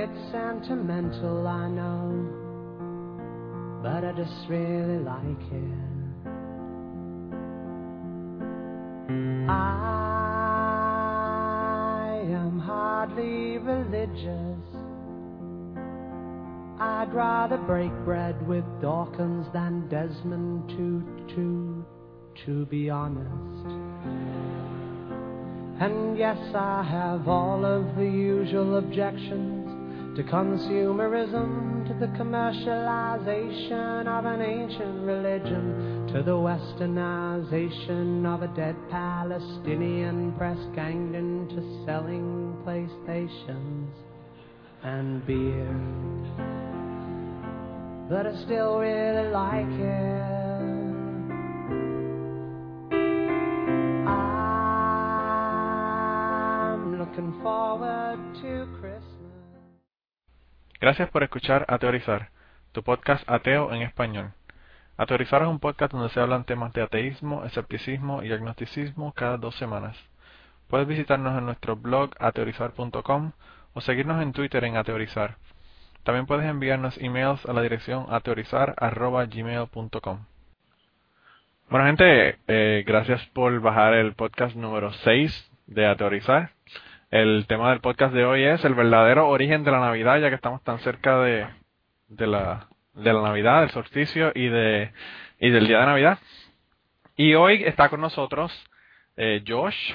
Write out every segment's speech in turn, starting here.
It's sentimental, I know, but I just really like it. I am hardly religious. I'd rather break bread with Dawkins than Desmond Tutu, to be honest. And yes, I have all of the usual objections to consumerism, to the commercialization of an ancient religion, to the westernization of a dead Palestinian press ganged into selling PlayStations and beer. But I still really like it. I'm looking forward to Christmas. Gracias por escuchar Ateorizar, tu podcast ateo en español. Ateorizar es un podcast donde se hablan temas de ateísmo, escepticismo y agnosticismo cada dos semanas. Puedes visitarnos en nuestro blog ateorizar.com o seguirnos en Twitter en Ateorizar. También puedes enviarnos emails a la dirección ateorizar.gmail.com. Bueno gente, eh, gracias por bajar el podcast número 6 de Ateorizar. El tema del podcast de hoy es el verdadero origen de la Navidad, ya que estamos tan cerca de, de, la, de la Navidad, del solsticio y, de, y del día de Navidad. Y hoy está con nosotros eh, Josh.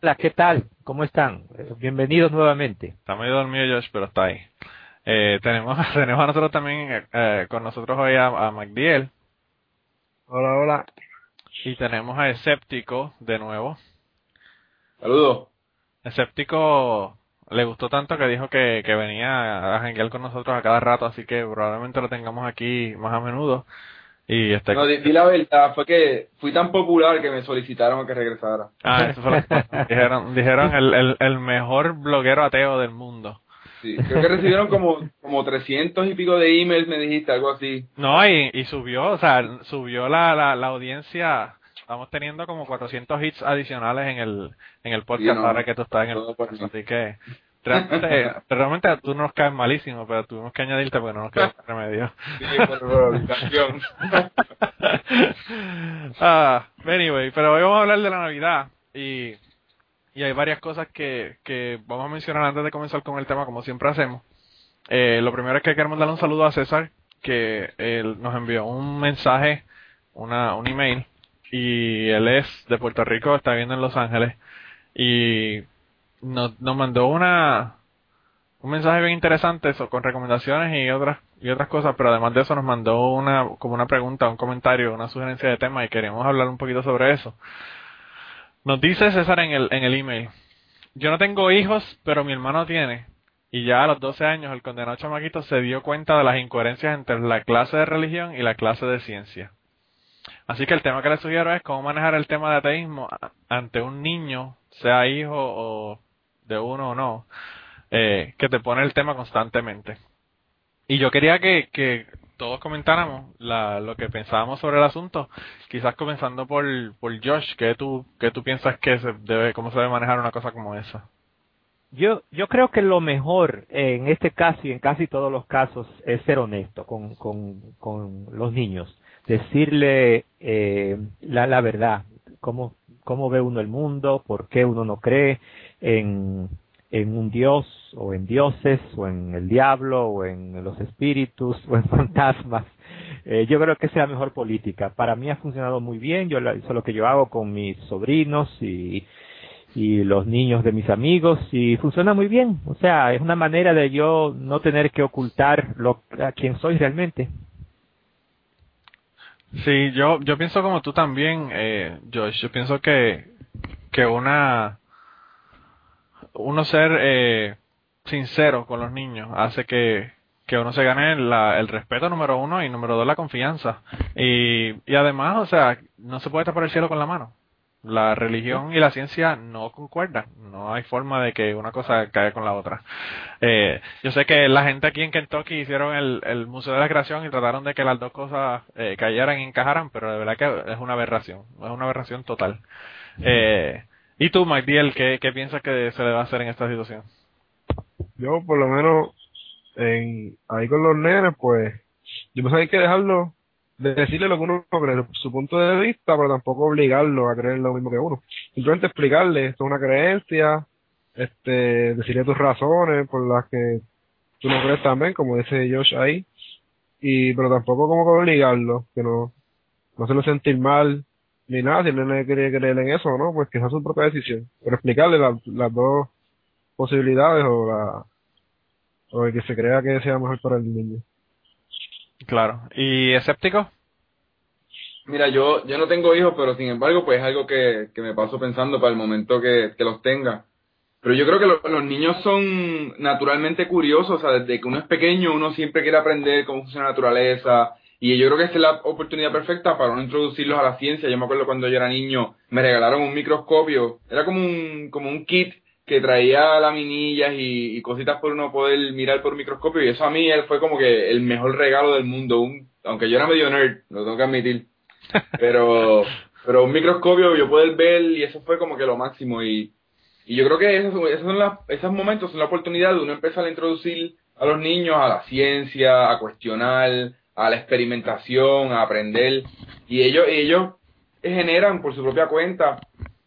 Hola, ¿qué tal? ¿Cómo están? Bienvenidos nuevamente. Está medio dormido Josh, pero está ahí. Eh, tenemos, tenemos a nosotros también eh, con nosotros hoy a, a MacDiel. Hola, hola. Y tenemos a Escéptico de nuevo. Saludos. Escéptico le gustó tanto que dijo que, que venía a janguear con nosotros a cada rato, así que probablemente lo tengamos aquí más a menudo. Y este... No, di, di la verdad, fue que fui tan popular que me solicitaron que regresara. Ah, eso fue lo dijeron, dijeron el, el, el mejor bloguero ateo del mundo. Sí, creo que recibieron como, como 300 y pico de emails, me dijiste, algo así. No, y, y subió, o sea, subió la, la, la audiencia. Estamos teniendo como 400 hits adicionales en el, en el podcast no, ahora que tú estás en el podcast. Así que realmente, realmente tú nos caes malísimo, pero tuvimos que añadirte porque no nos quedó remedio. Sí, por, ah, anyway, pero hoy vamos a hablar de la Navidad y, y hay varias cosas que, que vamos a mencionar antes de comenzar con el tema, como siempre hacemos. Eh, lo primero es que queremos darle un saludo a César, que él nos envió un mensaje, una, un email, y él es de Puerto Rico, está viviendo en Los Ángeles, y nos, nos mandó una, un mensaje bien interesante eso, con recomendaciones y otras y otras cosas, pero además de eso nos mandó una como una pregunta, un comentario, una sugerencia de tema y queremos hablar un poquito sobre eso. Nos dice César en el en el email, yo no tengo hijos, pero mi hermano tiene. Y ya a los 12 años el condenado chamaquito se dio cuenta de las incoherencias entre la clase de religión y la clase de ciencia. Así que el tema que le sugiero es cómo manejar el tema de ateísmo ante un niño, sea hijo o de uno o no, eh, que te pone el tema constantemente. Y yo quería que, todos comentáramos la, lo que pensábamos sobre el asunto, quizás comenzando por, por Josh, ¿qué tú, qué tú piensas que se debe, cómo se debe manejar una cosa como esa? Yo, yo creo que lo mejor en este caso y en casi todos los casos es ser honesto con, con, con los niños, decirle eh, la, la verdad, cómo, cómo ve uno el mundo, por qué uno no cree en, en un dios o en dioses o en el diablo o en los espíritus o en fantasmas. Eh, yo creo que es la mejor política. Para mí ha funcionado muy bien. Yo eso es lo que yo hago con mis sobrinos y, y los niños de mis amigos y funciona muy bien. O sea, es una manera de yo no tener que ocultar lo, a quién soy realmente. Sí, yo, yo pienso como tú también, eh, Josh. Yo pienso que, que una, uno ser eh, sincero con los niños hace que, que uno se gane la, el respeto número uno y número dos la confianza. Y, y además, o sea, no se puede tapar el cielo con la mano. La religión y la ciencia no concuerdan. No hay forma de que una cosa caiga con la otra. Eh, yo sé que la gente aquí en Kentucky hicieron el, el Museo de la Creación y trataron de que las dos cosas eh, cayeran y encajaran, pero de verdad que es una aberración. Es una aberración total. Eh, ¿Y tú, Mike qué, qué piensas que se debe hacer en esta situación? yo por lo menos en, ahí con los nenes, pues, yo pienso que hay que dejarlo de decirle lo que uno cree, su punto de vista, pero tampoco obligarlo a creer lo mismo que uno. Simplemente explicarle, esto es una creencia, este, decirle tus razones por las que tú no crees también, como dice Josh ahí, y pero tampoco como que obligarlo, que no, no se lo sentir mal, ni nada, si el nene quiere creer en eso no, pues que sea su propia decisión. Pero explicarle las dos posibilidades o la o el que se crea que sea mejor para el niño. Claro. ¿Y escéptico? Mira, yo, yo no tengo hijos, pero sin embargo, pues es algo que, que me paso pensando para el momento que, que los tenga. Pero yo creo que los niños son naturalmente curiosos, o sea, desde que uno es pequeño uno siempre quiere aprender cómo funciona la naturaleza, y yo creo que esta es la oportunidad perfecta para uno introducirlos a la ciencia. Yo me acuerdo cuando yo era niño, me regalaron un microscopio, era como un, como un kit que traía laminillas y, y, cositas por uno poder mirar por microscopio y eso a mí fue como que el mejor regalo del mundo, un, aunque yo era medio nerd, lo tengo que admitir, pero, pero un microscopio yo poder ver y eso fue como que lo máximo y, y yo creo que esos, esos, son las, esos momentos son la oportunidad de uno empezar a introducir a los niños a la ciencia, a cuestionar, a la experimentación, a aprender y ellos, ellos generan por su propia cuenta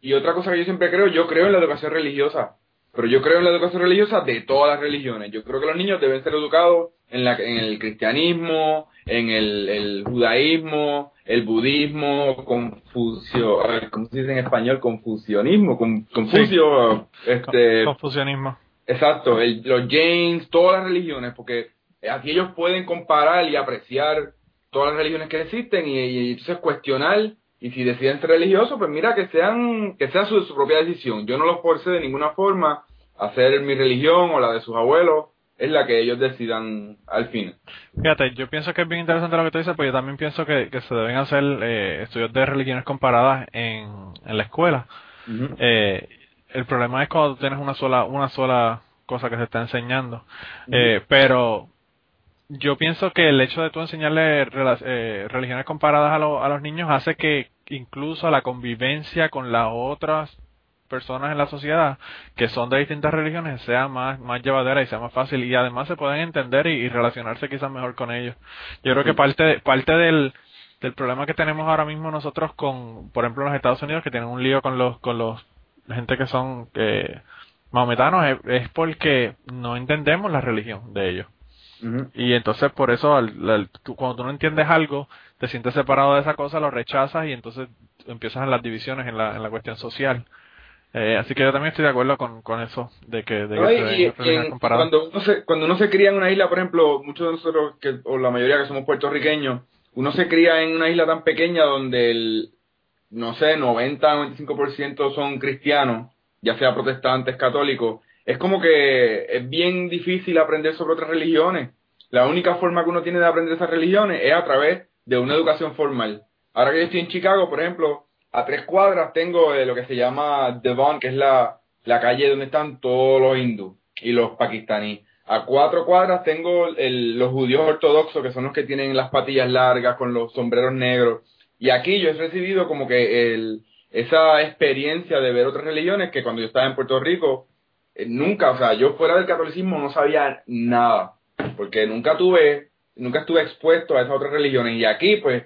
y otra cosa que yo siempre creo, yo creo en la educación religiosa, pero yo creo en la educación religiosa de todas las religiones. Yo creo que los niños deben ser educados en, la, en el cristianismo, en el, el judaísmo, el budismo, confucio, ¿cómo se dice en español? Confusionismo, con, confucio, este... Confusionismo. Exacto, el, los Jains, todas las religiones, porque aquí ellos pueden comparar y apreciar todas las religiones que existen y, y entonces cuestionar y si deciden ser religiosos, pues mira, que sean, que sea su, su propia decisión. Yo no los force de ninguna forma a hacer mi religión o la de sus abuelos, es la que ellos decidan al fin. Fíjate, yo pienso que es bien interesante lo que tú dices, pues yo también pienso que, que se deben hacer eh, estudios de religiones comparadas en, en la escuela. eh, el problema es cuando tienes una sola, una sola cosa que se está enseñando. eh, pero yo pienso que el hecho de tú enseñarle eh, religiones comparadas a, lo, a los niños hace que incluso la convivencia con las otras personas en la sociedad que son de distintas religiones sea más, más llevadera y sea más fácil y además se pueden entender y, y relacionarse quizás mejor con ellos. Yo creo que parte, parte del, del problema que tenemos ahora mismo nosotros con, por ejemplo, los Estados Unidos que tienen un lío con los, con los, gente que son, eh, maometanos es, es porque no entendemos la religión de ellos. Y entonces por eso al, al, tú, cuando tú no entiendes algo, te sientes separado de esa cosa, lo rechazas y entonces empiezas en las divisiones, en la, en la cuestión social. Eh, así que yo también estoy de acuerdo con, con eso, de que, de no, que y, se y en, cuando, uno se, cuando uno se cría en una isla, por ejemplo, muchos de nosotros, que, o la mayoría que somos puertorriqueños, uno se cría en una isla tan pequeña donde el, no sé, 90-95% son cristianos, ya sea protestantes, católicos, es como que es bien difícil aprender sobre otras religiones. La única forma que uno tiene de aprender esas religiones es a través de una educación formal. Ahora que yo estoy en Chicago, por ejemplo, a tres cuadras tengo eh, lo que se llama Devon, que es la, la calle donde están todos los hindús y los pakistaníes. A cuatro cuadras tengo el, los judíos ortodoxos, que son los que tienen las patillas largas con los sombreros negros. Y aquí yo he recibido como que el, esa experiencia de ver otras religiones que cuando yo estaba en Puerto Rico, nunca, o sea, yo fuera del catolicismo no sabía nada, porque nunca tuve, nunca estuve expuesto a esas otras religiones. Y aquí, pues,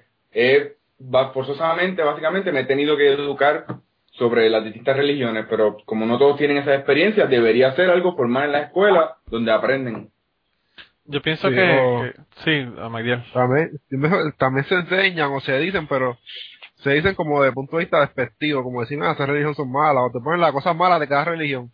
forzosamente, básicamente, me he tenido que educar sobre las distintas religiones, pero como no todos tienen esa experiencia, debería ser algo formal en la escuela donde aprenden. Yo pienso Sí, que, o- que- sí, a Magdiel. También, también se enseñan o se dicen, pero se dicen como de punto de vista despectivo, como decir, ah, esas religiones son malas, o te ponen las cosas malas de cada religión,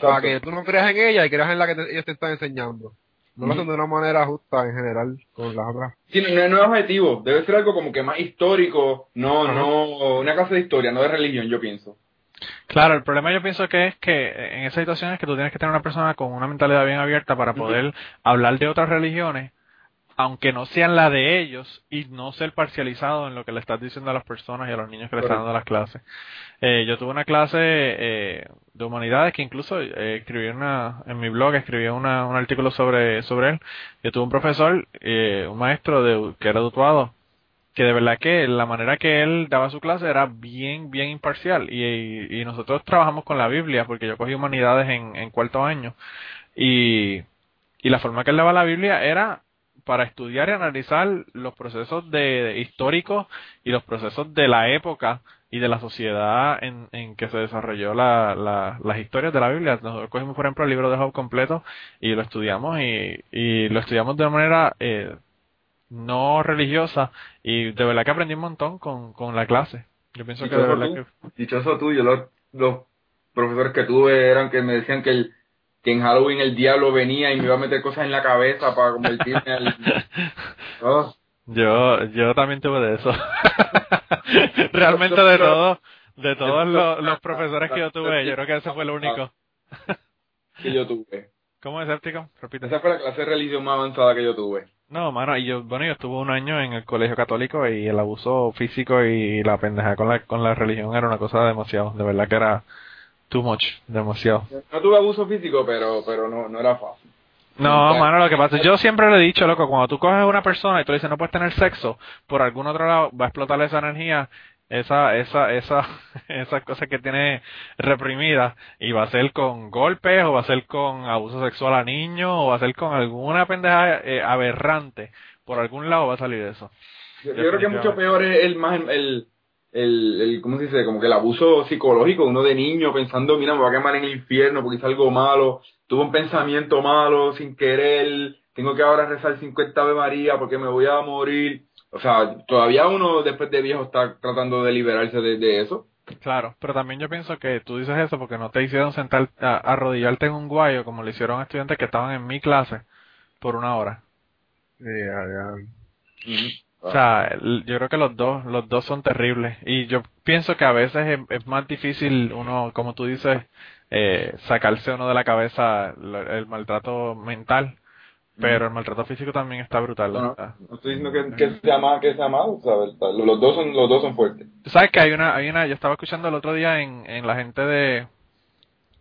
para que tú no creas en ella y creas en la que te- ellos te están enseñando. No lo hacen de una manera justa en general con las otras. Sí, no, no es objetivo, debe ser algo como que más histórico, no, Ajá. no, una clase de historia, no de religión, yo pienso. Claro, el problema yo pienso que es que en esa situación es que tú tienes que tener una persona con una mentalidad bien abierta para poder hablar de otras religiones, aunque no sean la de ellos, y no ser parcializado en lo que le estás diciendo a las personas y a los niños que le están dando las clases. Eh, yo tuve una clase eh, de humanidades que incluso eh, escribí una, en mi blog, escribí una, un artículo sobre, sobre él. Yo tuve un profesor, eh, un maestro de, que era de Utuado, que de verdad que la manera que él daba su clase era bien, bien imparcial. Y, y, nosotros trabajamos con la Biblia, porque yo cogí humanidades en, en cuarto año. Y, y la forma que él daba la Biblia era para estudiar y analizar los procesos de, históricos y los procesos de la época y de la sociedad en, en que se desarrolló la, la, las historias de la Biblia. Nosotros cogimos, por ejemplo, el libro de Job completo y lo estudiamos y, y lo estudiamos de una manera eh, no religiosa y de verdad que aprendí un montón con, con la clase. Yo pienso que de verdad que... Dichoso tú, yo los, los profesores que tuve eran que me decían que el que en Halloween el diablo venía y me iba a meter cosas en la cabeza para convertirme en... Oh. Yo, yo también tuve de eso. Realmente de todos, de todos los, los, profesores que yo tuve, yo creo que ese fue el único. que yo tuve. ¿Cómo es escéptico? Repite. Esa fue la clase de religión más avanzada que yo tuve. No, mano, y yo, bueno, yo estuve un año en el colegio católico y el abuso físico y la pendeja con la, con la religión era una cosa demasiado, de verdad que era too much, demasiado. No tuve abuso físico, pero, pero no, no era fácil. No, mano, lo que pasa, yo siempre le he dicho, loco, cuando tú coges a una persona y tú le dices no puedes tener sexo, por algún otro lado va a explotar esa energía, esa, esa, esa, esa cosa que tiene reprimida, y va a ser con golpes, o va a ser con abuso sexual a niños, o va a ser con alguna pendeja eh, aberrante, por algún lado va a salir eso. Yo, creo que mucho peor es el más, el, el, el, ¿cómo se dice? Como que el abuso psicológico, uno de niño pensando, mira, me va a quemar en el infierno porque hice algo malo, tuve un pensamiento malo sin querer, tengo que ahora rezar 50 Ave María porque me voy a morir. O sea, todavía uno después de viejo está tratando de liberarse de, eso. Claro, pero también yo pienso que tú dices eso porque no te hicieron sentar, a, arrodillarte en un guayo como le hicieron a estudiantes que estaban en mi clase por una hora. O sea, yo creo que los dos, los dos son terribles. Y yo pienso que a veces es, más difícil uno, como tú dices, eh, sacarse uno de la cabeza el, maltrato mental. Pero el maltrato físico también está brutal. No, no, estoy diciendo que, que sea que sea malo, los dos son, los dos son fuertes. sabes que hay una, hay una, yo estaba escuchando el otro día en, en la gente de,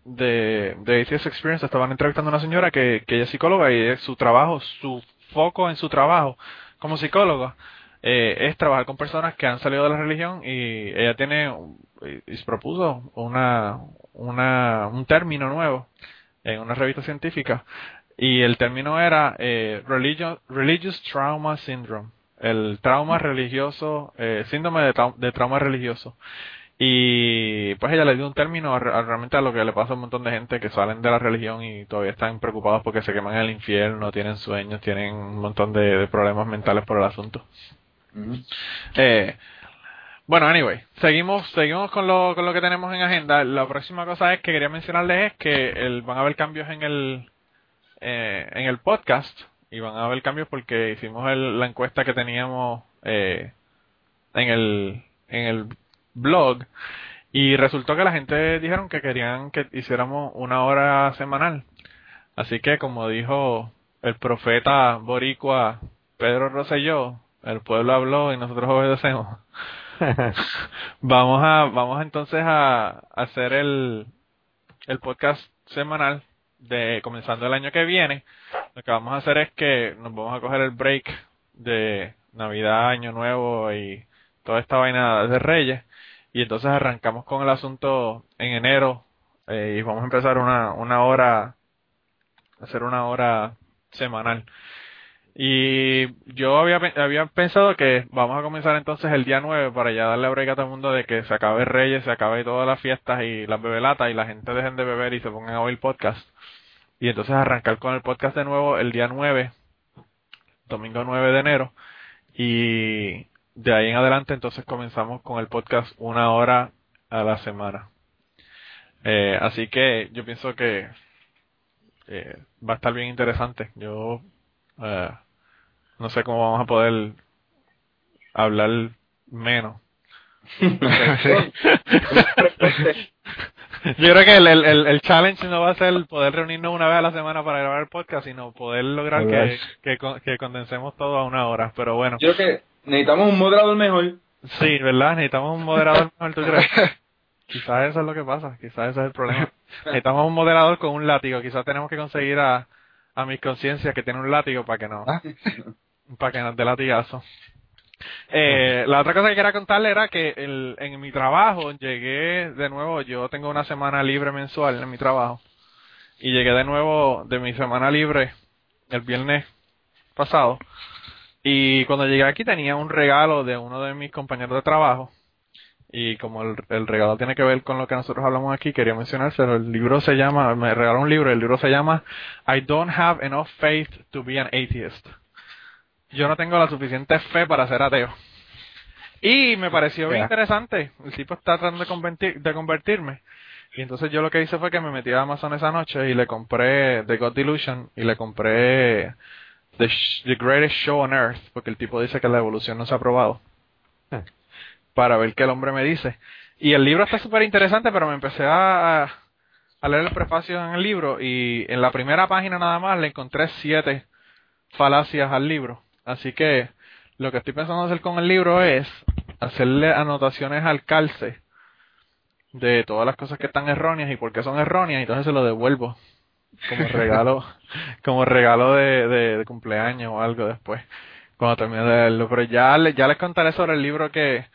de, de ACS Experience, estaban entrevistando a una señora que, que ella es psicóloga y su trabajo, su foco en su trabajo como psicóloga eh, es trabajar con personas que han salido de la religión y ella tiene y, propuso una, una un término nuevo en una revista científica. Y el término era eh, religious, trauma syndrome el trauma religioso eh, síndrome de, de, trauma religioso y pues ella le dio un término realmente a lo que le pasa a un montón de gente que salen de la religión y todavía están preocupados porque se queman en el infierno, tienen sueños, tienen un montón de, problemas mentales por el asunto. eh, bueno, anyway, seguimos seguimos con lo, con lo que tenemos en agenda. La próxima cosa es que quería mencionarles es que el, van a haber cambios en el eh, en el podcast y van a haber cambios porque hicimos la encuesta que teníamos eh, en el en el blog y resultó que la gente dijeron que querían que hiciéramos una hora semanal. Así que como dijo el profeta boricua Pedro Rosselló, el pueblo habló y nosotros obedecemos. vamos a vamos entonces a, hacer el el podcast semanal de comenzando el año que viene. Lo que vamos a hacer es que nos vamos a coger el break de Navidad, Año Nuevo y toda esta vaina de Reyes y entonces arrancamos con el asunto en enero eh, y vamos a empezar una, una hora, hacer una hora semanal. Y yo había, había pensado que vamos a comenzar entonces el día 9 para ya darle break a todo el mundo de que se acabe Reyes, se acabe todas las fiestas y las bebelatas y la gente dejen de beber y se pongan a oír podcast. Y entonces arrancar con el podcast de nuevo el día 9, domingo 9 de enero. Y de ahí en adelante entonces comenzamos con el podcast una hora a la semana. Eh, así que yo pienso que eh, va a estar bien interesante. Yo eh, no sé cómo vamos a poder hablar menos. yo creo que el, el, el, challenge no va a ser poder reunirnos una vez a la semana para grabar el podcast, sino poder lograr que, que, que condensemos todo a una hora. Pero bueno. Yo creo que necesitamos un moderador mejor. Sí, ¿verdad? Necesitamos un moderador mejor, ¿tú crees? Quizás eso es lo que pasa, quizás ese es el problema. Necesitamos un moderador con un látigo, quizás tenemos que conseguir a, a mis conciencias que tiene un látigo para que no, ah. para que nos dé latigazo. Eh, la otra cosa que quería contarle era que el, en mi trabajo llegué de nuevo, yo tengo una semana libre mensual en mi trabajo y llegué de nuevo de mi semana libre el viernes pasado y cuando llegué aquí tenía un regalo de uno de mis compañeros de trabajo y como el, el, regalo tiene que ver con lo que nosotros hablamos aquí, quería mencionárselo. El libro se llama, me regaló un libro, el libro se llama I don't have enough faith to be an atheist. Yo no tengo la suficiente fe para ser ateo. Y me pareció bien interesante. El tipo está tratando de, convertir, de convertirme. Y entonces yo lo que hice fue que me metí a Amazon esa noche y le compré The God Delusion y le compré The, The Greatest Show on Earth, porque el tipo dice que la evolución no se ha probado. Ah. Para ver qué el hombre me dice. Y el libro está súper interesante, pero me empecé a, a leer el prefacio en el libro y en la primera página nada más le encontré siete falacias al libro. Así que lo que estoy pensando hacer con el libro es hacerle anotaciones al calce de todas las cosas que están erróneas y por qué son erróneas, y entonces se lo devuelvo como regalo, como regalo de, de, de cumpleaños o algo después, cuando termine de leerlo. Pero ya, ya les contaré sobre el libro que,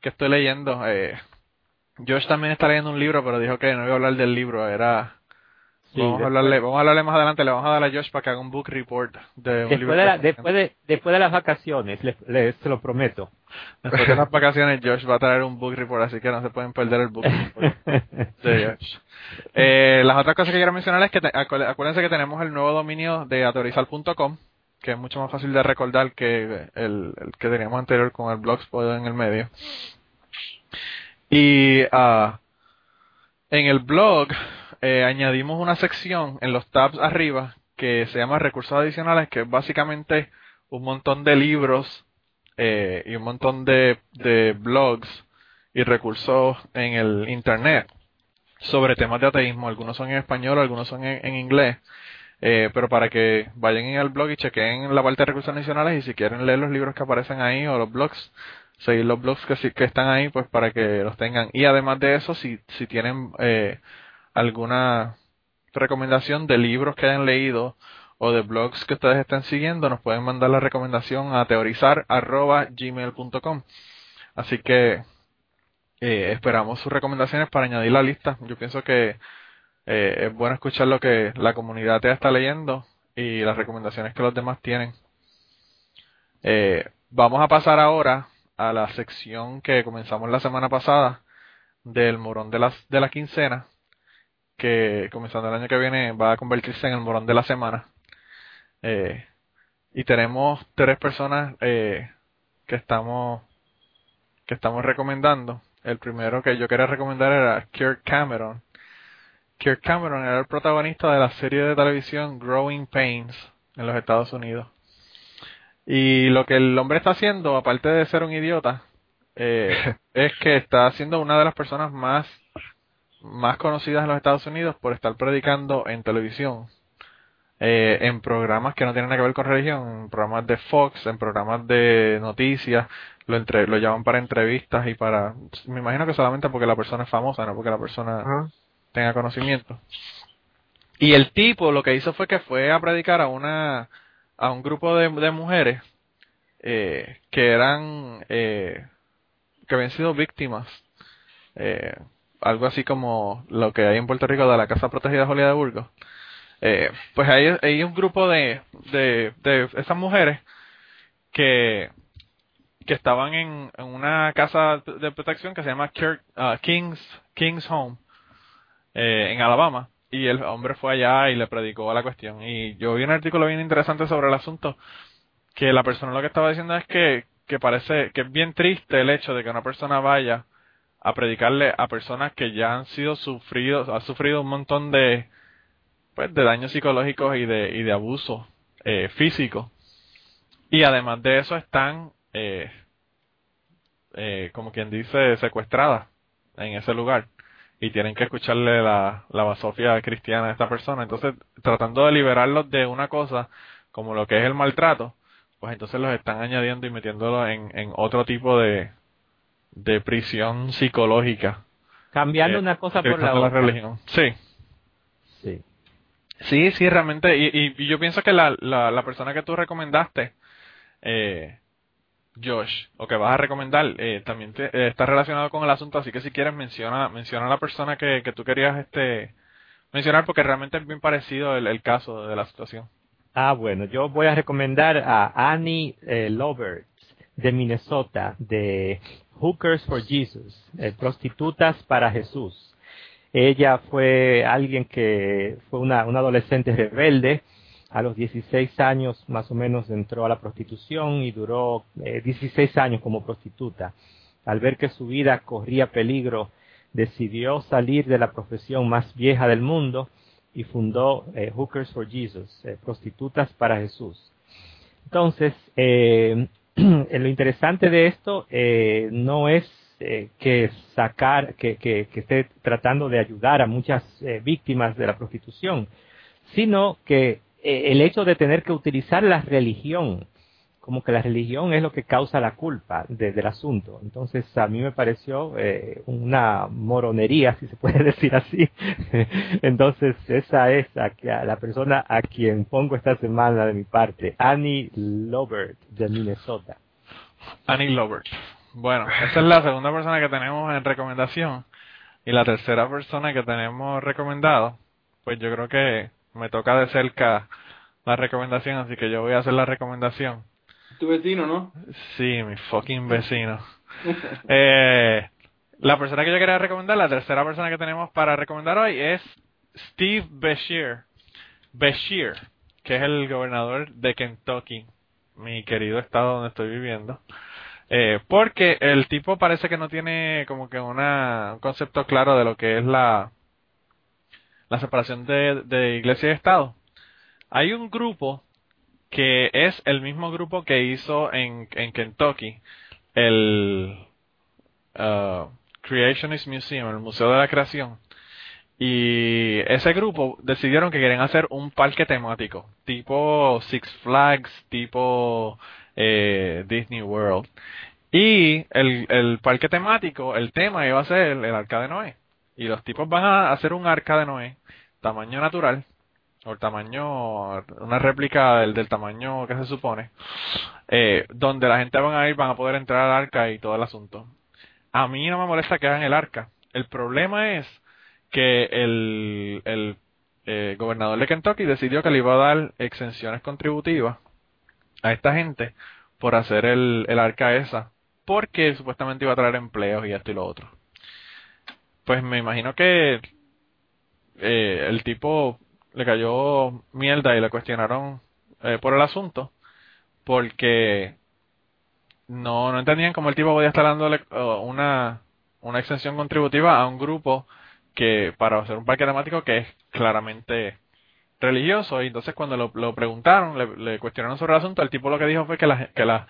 que estoy leyendo. Eh, Josh también está leyendo un libro, pero dijo que no iba a hablar del libro, era... Sí, vamos, a hablarle, vamos a hablarle más adelante, le vamos a dar a Josh para que haga un book report de un Después libro. de, la- después, de, después de las vacaciones, le, le- se lo prometo. Después de las vacaciones, Josh va a traer un book report, así que no se pueden perder el book report de Josh. Eh, las otras cosas que quiero mencionar es que te- acu- acuérdense que tenemos el nuevo dominio de ateorizar.com, que es mucho más fácil de recordar que el, el que teníamos anterior con el blogspot en el medio. Y ah, en el blog eh, añadimos una sección en los tabs arriba que se llama recursos adicionales, que es básicamente un montón de libros eh, y un montón de, de blogs y recursos en el internet sobre temas de ateísmo. Algunos son en español, algunos son en, inglés. Eh, pero para que vayan el blog y chequen la parte de recursos adicionales y si quieren leer los libros que aparecen ahí o los blogs, seguir los blogs que, que están ahí, pues para que los tengan. Y además de eso, si, si tienen eh, alguna recomendación de libros que hayan leído o de blogs que ustedes estén siguiendo, nos pueden mandar la recomendación a teorizar.gmail.com. Así que eh, esperamos sus recomendaciones para añadir la lista. Yo pienso que eh, es bueno escuchar lo que la comunidad te está leyendo y las recomendaciones que los demás tienen. Eh, vamos a pasar ahora a la sección que comenzamos la semana pasada del morón de, las, de la quincena, que comenzando el año que viene va a convertirse en el morón de la semana. Eh, y tenemos tres personas eh, que estamos que estamos recomendando. El primero que yo quería recomendar era Kirk Cameron. Kirk Cameron era el protagonista de la serie de televisión Growing Pains en los Estados Unidos. Y lo que el hombre está haciendo, aparte de ser un idiota, eh, es que está siendo una de las personas más, más conocidas en los Estados Unidos por estar predicando en televisión. Eh, en programas que no tienen nada que ver con religión, en programas de Fox, en programas de noticias, lo, entre, lo llaman para entrevistas y para... Me imagino que solamente porque la persona es famosa, no porque la persona Ajá. tenga conocimiento. Y el tipo lo que hizo fue que fue a predicar a una a un grupo de, de mujeres eh, que eran eh, que habían sido víctimas eh, algo así como lo que hay en Puerto Rico de la casa protegida Julia de Burgos eh, pues hay, hay un grupo de, de, esas mujeres que que estaban en, en una casa de protección que se llama Kirk- ah, King's King's Home eh, en Alabama. Y el hombre fue allá y le predicó la cuestión. Y yo vi un artículo bien interesante sobre el asunto que la persona lo que estaba diciendo es que que parece que es bien triste el hecho de que una persona vaya a predicarle a personas que ya han sido sufridos ha sufrido un montón de pues de daños psicológicos y de y de abuso eh, físico y además de eso están eh, eh, como quien dice secuestradas en ese lugar y tienen que escucharle la, la basofia cristiana de esta persona. Entonces, tratando de liberarlos de una cosa como lo que es el maltrato, pues entonces los están añadiendo y metiéndolo en, en otro tipo de, de prisión psicológica. Cambiando Eh, una cosa por la otra. religión. Sí, Sí. Sí, sí, realmente. Y, y, yo pienso que la, la, la persona que tú recomendaste, eh, Josh, o que vas a recomendar, eh, también te- eh, está relacionado con el asunto, así que si quieres menciona, menciona a la persona que, que tú querías este mencionar, porque realmente es bien parecido el, el caso de la situación. Ah, bueno, yo voy a recomendar a Annie eh, Lovert de Minnesota, de Hookers for Jesus, eh, Prostitutas para Jesús. Ella fue alguien que fue una, una adolescente rebelde. A los 16 años más o menos entró a la prostitución y duró eh, 16 años como prostituta. Al ver que su vida corría peligro, decidió salir de la profesión más vieja del mundo y fundó eh, Hookers for Jesus, eh, Prostitutas para Jesús. Entonces, eh, lo interesante de esto eh, no es eh, que sacar, que, que, que esté tratando de ayudar a muchas eh, víctimas de la prostitución, sino que eh, el hecho de tener que utilizar la religión, como que la religión es lo que causa la culpa de- del asunto. Entonces, a mí me pareció una moronería, si se puede decir así. Entonces, esa es a, a la persona a quien pongo esta semana de mi parte, Annie Lovert, de Minnesota. Annie Lovert. Bueno, esa es la segunda persona que tenemos en recomendación. Y la tercera persona que tenemos recomendado, pues yo creo que me toca de cerca la recomendación, así que yo voy a hacer la recomendación. Tu vecino, ¿no? Sí, mi fucking vecino. Eh, la persona que yo quería recomendar, la tercera persona que tenemos para recomendar hoy es Steve Beshear. Beshear, que es el gobernador de Kentucky, mi querido estado donde estoy viviendo. Eh, porque el tipo parece que no tiene como que una, un concepto claro de lo que es la, la separación de, iglesia y estado. Hay un grupo que es el mismo grupo que hizo en, en Kentucky el uh, Creationist Museum, el Museo de la Creación. Y ese grupo decidieron que quieren hacer un parque temático, tipo Six Flags, tipo eh, Disney World. Y el, el parque temático, el tema iba a ser el, arca de Noé. Y los tipos van a hacer un arca de Noé, tamaño natural, o el tamaño, una réplica del, del tamaño que se supone, eh, donde la gente van a ir, van a poder entrar al arca y todo el asunto. A mí no me molesta que hagan el arca. El problema es que el, el eh, gobernador de Kentucky decidió que le iba a dar exenciones contributivas a esta gente por hacer el, el arca esa, porque supuestamente iba a traer empleos y esto y lo otro. Pues me imagino que eh, el tipo le cayó mierda y le cuestionaron eh, por el asunto, porque no, no entendían cómo el tipo podía estar dándole uh, una, una exención contributiva a un grupo que para hacer un parque temático que es claramente religioso y entonces cuando lo, lo preguntaron, le, le cuestionaron sobre el asunto, el tipo lo que dijo fue que la, que la,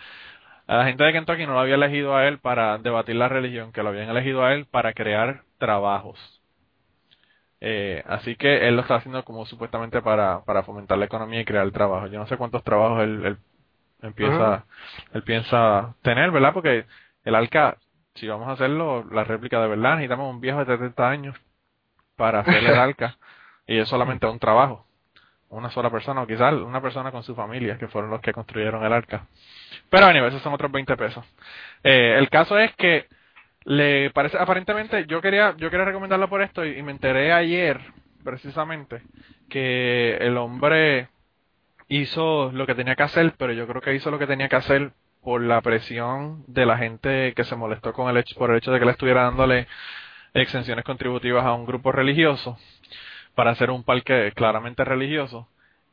a la gente de Kentucky no lo había elegido a él para debatir la religión, que lo habían elegido a él para crear trabajos. Eh, así que él lo está haciendo como supuestamente para, para fomentar la economía y crear trabajo. Yo no sé cuántos trabajos él, él empieza, él piensa tener, ¿verdad? Porque el ALCA, si vamos a hacerlo, la réplica de verdad, necesitamos un viejo de 70 años para hacer el ALCA y es solamente un trabajo. Una sola persona, o quizás una persona con su familia, que fueron los que construyeron el arca. Pero, anyway, esos son otros 20 pesos. Eh, el caso es que le parece, aparentemente, yo quería, yo quería recomendarlo por esto y, y me enteré ayer, precisamente, que el hombre hizo lo que tenía que hacer, pero yo creo que hizo lo que tenía que hacer por la presión de la gente que se molestó con el hecho, por el hecho de que le estuviera dándole exenciones contributivas a un grupo religioso para hacer un parque claramente religioso.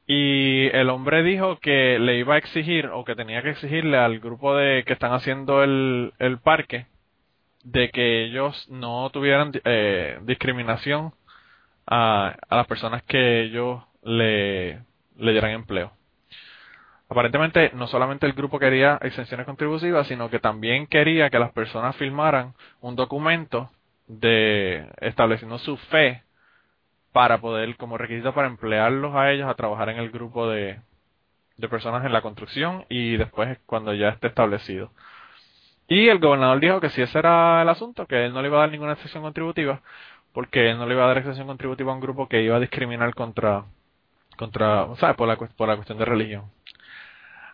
Y el hombre dijo que le iba a exigir o que tenía que exigirle al grupo de que están haciendo el, parque de que ellos no tuvieran eh, discriminación a, a las personas que ellos le, le dieran empleo. Aparentemente no solamente el grupo quería exenciones contributivas, sino que también quería que las personas firmaran un documento de estableciendo su fe para poder, como requisito para emplearlos a ellos a trabajar en el grupo de, de personas en la construcción y después cuando ya esté establecido. Y el gobernador dijo que si ese era el asunto, que él no le iba a dar ninguna exención contributiva, porque él no le iba a dar exención contributiva a un grupo que iba a discriminar contra, contra, ¿sabes? Por la, por la cuestión de religión.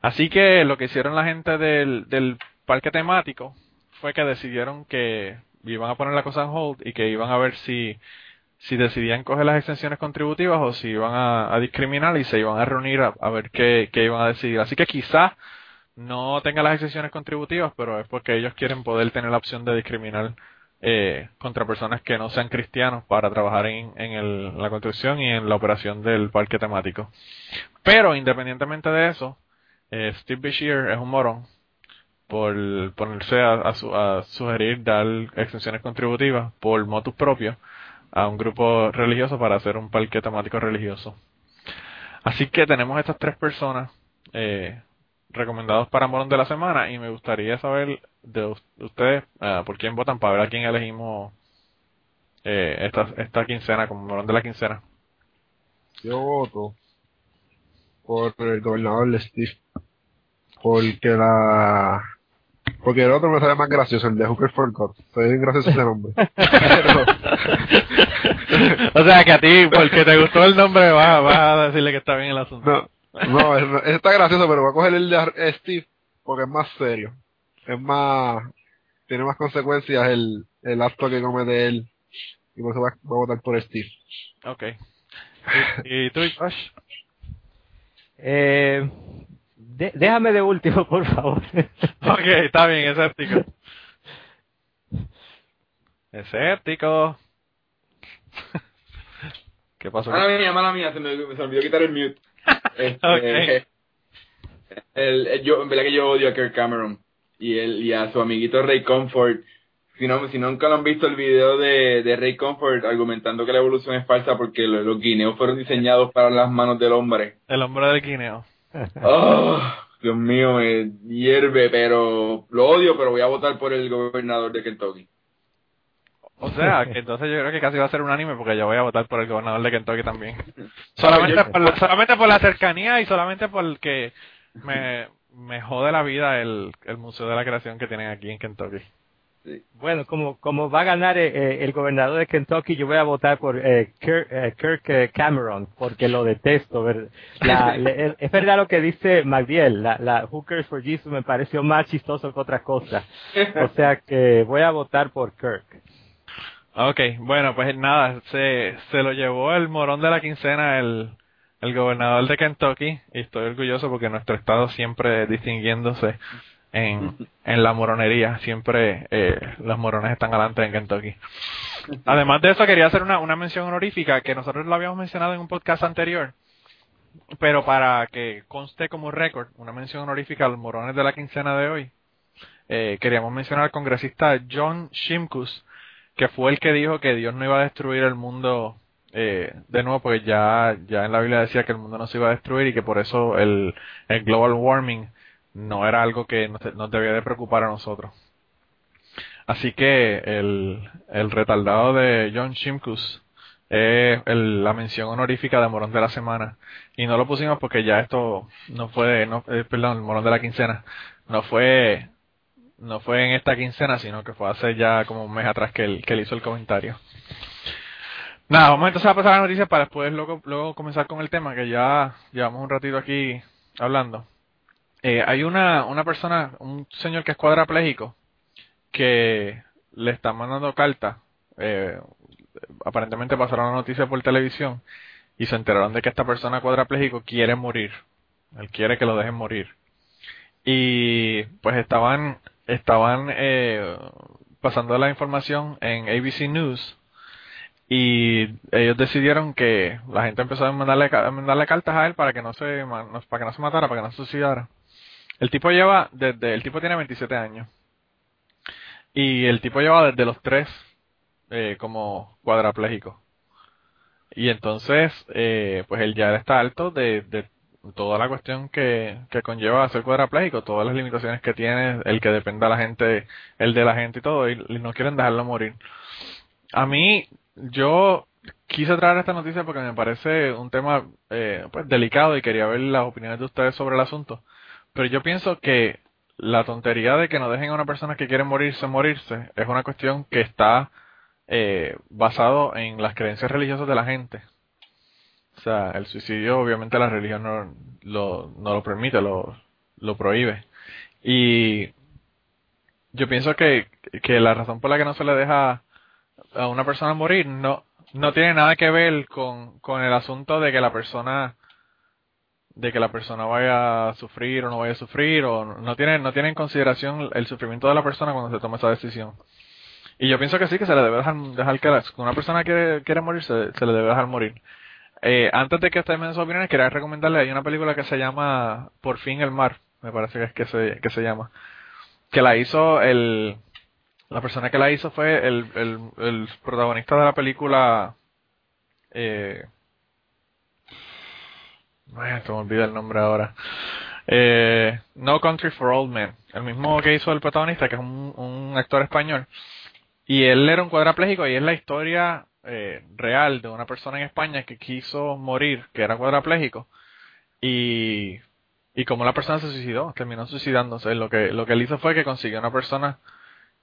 Así que lo que hicieron la gente del, del parque temático fue que decidieron que iban a poner la cosa en hold y que iban a ver si, si decidían coger las extensiones contributivas o si iban a, discriminar y se iban a reunir a, ver qué, qué, iban a decidir. Así que quizás no tenga las extensiones contributivas, pero es porque ellos quieren poder tener la opción de discriminar eh, contra personas que no sean cristianos para trabajar en, en, el, la construcción y en la operación del parque temático. Pero independientemente de eso, eh, Steve Beshear es un morón por ponerse a, a, sugerir dar extensiones contributivas por motus propios a un grupo religioso para hacer un parque temático religioso. Así que tenemos estas tres personas eh, recomendados para Morón de la semana y me gustaría saber de ustedes uh, por quién votan para ver a quién elegimos eh, esta, esta quincena como Morón de la quincena. Yo voto por el gobernador Steve porque la porque el otro me sale más gracioso, el de Hooker for God. Soy gracioso ese nombre. o sea que a ti, porque te gustó el nombre, vas, vas a decirle que está bien el asunto. No, no, es, está gracioso, pero voy a coger el de Steve porque es más serio. Es más, tiene más consecuencias el, el acto que comete él. Y por eso voy a, votar por Steve. Ok. ¿Y, tú, Josh? Eh, déjame de último, por favor. ok, está bien, escéptico. Escéptico. ¿Qué pasó? Mala mía, mala mía, se me, se me olvidó quitar el mute. Este, el, yo, en verdad que yo odio a Kirk Cameron y, él, y a su amiguito Ray Comfort. Si, no, si nunca lo han visto el video de, de Ray Comfort argumentando que la evolución es falsa porque los, guineos fueron diseñados para las manos del hombre. El hombre del guineo. Oh, Dios mío, me hierve, pero lo odio, pero voy a votar por el gobernador de Kentucky. O sea, que entonces yo creo que casi va a ser un anime porque yo voy a votar por el gobernador de Kentucky también. Solamente, por, la, solamente por la cercanía y solamente porque me, me jode la vida el, el Museo de la Creación que tienen aquí en Kentucky. Bueno, como, como va a ganar eh, eh, el gobernador de Kentucky, yo voy a votar por eh, Kirk, Cameron, porque lo detesto. es verdad lo que dice McDill, la, la Hookers for Jesus me pareció más chistoso que otra cosa. O sea que voy a votar por Kirk. Ok, bueno, pues nada, se, se lo llevó el morón de la quincena el, el gobernador de Kentucky y estoy orgulloso porque nuestro estado siempre distinguiéndose en, en la moronería, siempre eh, los morones están adelante en Kentucky. Además de eso, quería hacer una, una mención honorífica que nosotros lo habíamos mencionado en un podcast anterior, pero para que conste como récord, una mención honorífica a los morones de la quincena de hoy, eh, queríamos mencionar al congresista John Shimkus, que fue el que dijo que Dios no iba a destruir el mundo eh, de nuevo, porque ya, ya en la Biblia decía que el mundo no se iba a destruir y que por eso el, el global warming no era algo que nos, debía de preocupar a nosotros. Así que el, el retardado de John Shimkus es la mención honorífica de Morón de la Semana. Y no lo pusimos porque ya esto no fue, no, eh, perdón, el Morón de la Quincena, no fue no fue en esta quincena, sino que fue hace ya como un mes atrás que él, que él hizo el comentario. Nada, vamos entonces a pasar a la noticia para después luego, luego comenzar con el tema, que ya llevamos un ratito aquí hablando. Eh, hay una, una persona, un señor que es cuadraplégico, que le está mandando carta. Eh, aparentemente pasaron la noticia por televisión y se enteraron de que esta persona cuadraplégico quiere morir. Él quiere que lo dejen morir. Y pues estaban estaban eh, pasando la información en ABC News y ellos decidieron que la gente empezó a mandarle, a mandarle cartas a él para que no se para que no se matara, para que no se suicidara. El tipo lleva desde el tipo tiene 27 años y el tipo lleva desde los tres eh, como cuadrapléjico y entonces eh, pues él ya está alto de toda la cuestión que, que conlleva ser cuadrapléjico, todas las limitaciones que tiene, el que dependa la gente, el de la gente y todo, y, no quieren dejarlo morir. A mí, yo quise traer esta noticia porque me parece un tema eh, pues delicado y quería ver las opiniones de ustedes sobre el asunto. Pero yo pienso que la tontería de que no dejen a una persona que quiere morirse morirse es una cuestión que está eh, basado en las creencias religiosas de la gente. O sea, el suicidio obviamente la religión no lo, no lo permite, lo, lo prohíbe. Y yo pienso que, que la razón por la que no se le deja a una persona morir no, no tiene nada que ver con, con el asunto de que la persona de que la persona vaya a sufrir o no vaya a sufrir o no tiene no tiene en consideración el sufrimiento de la persona cuando se toma esa decisión y yo pienso que sí que se le debe dejar, dejar que una persona quiere quiere morir se, le debe dejar morir eh, antes de que den sus opiniones quería recomendarle hay una película que se llama Por fin el mar me parece que es que se que se llama que la hizo el la persona que la hizo fue el, el, el protagonista de la película eh, se me olvida el nombre ahora. Eh, no Country for Old Men. El mismo que hizo el protagonista, que es un, un actor español. Y él era un cuadrapléjico y es la historia eh, real de una persona en España que quiso morir, que era cuadrapléjico. Y, y como la persona se suicidó, terminó suicidándose. Lo que, lo que él hizo fue que consiguió una persona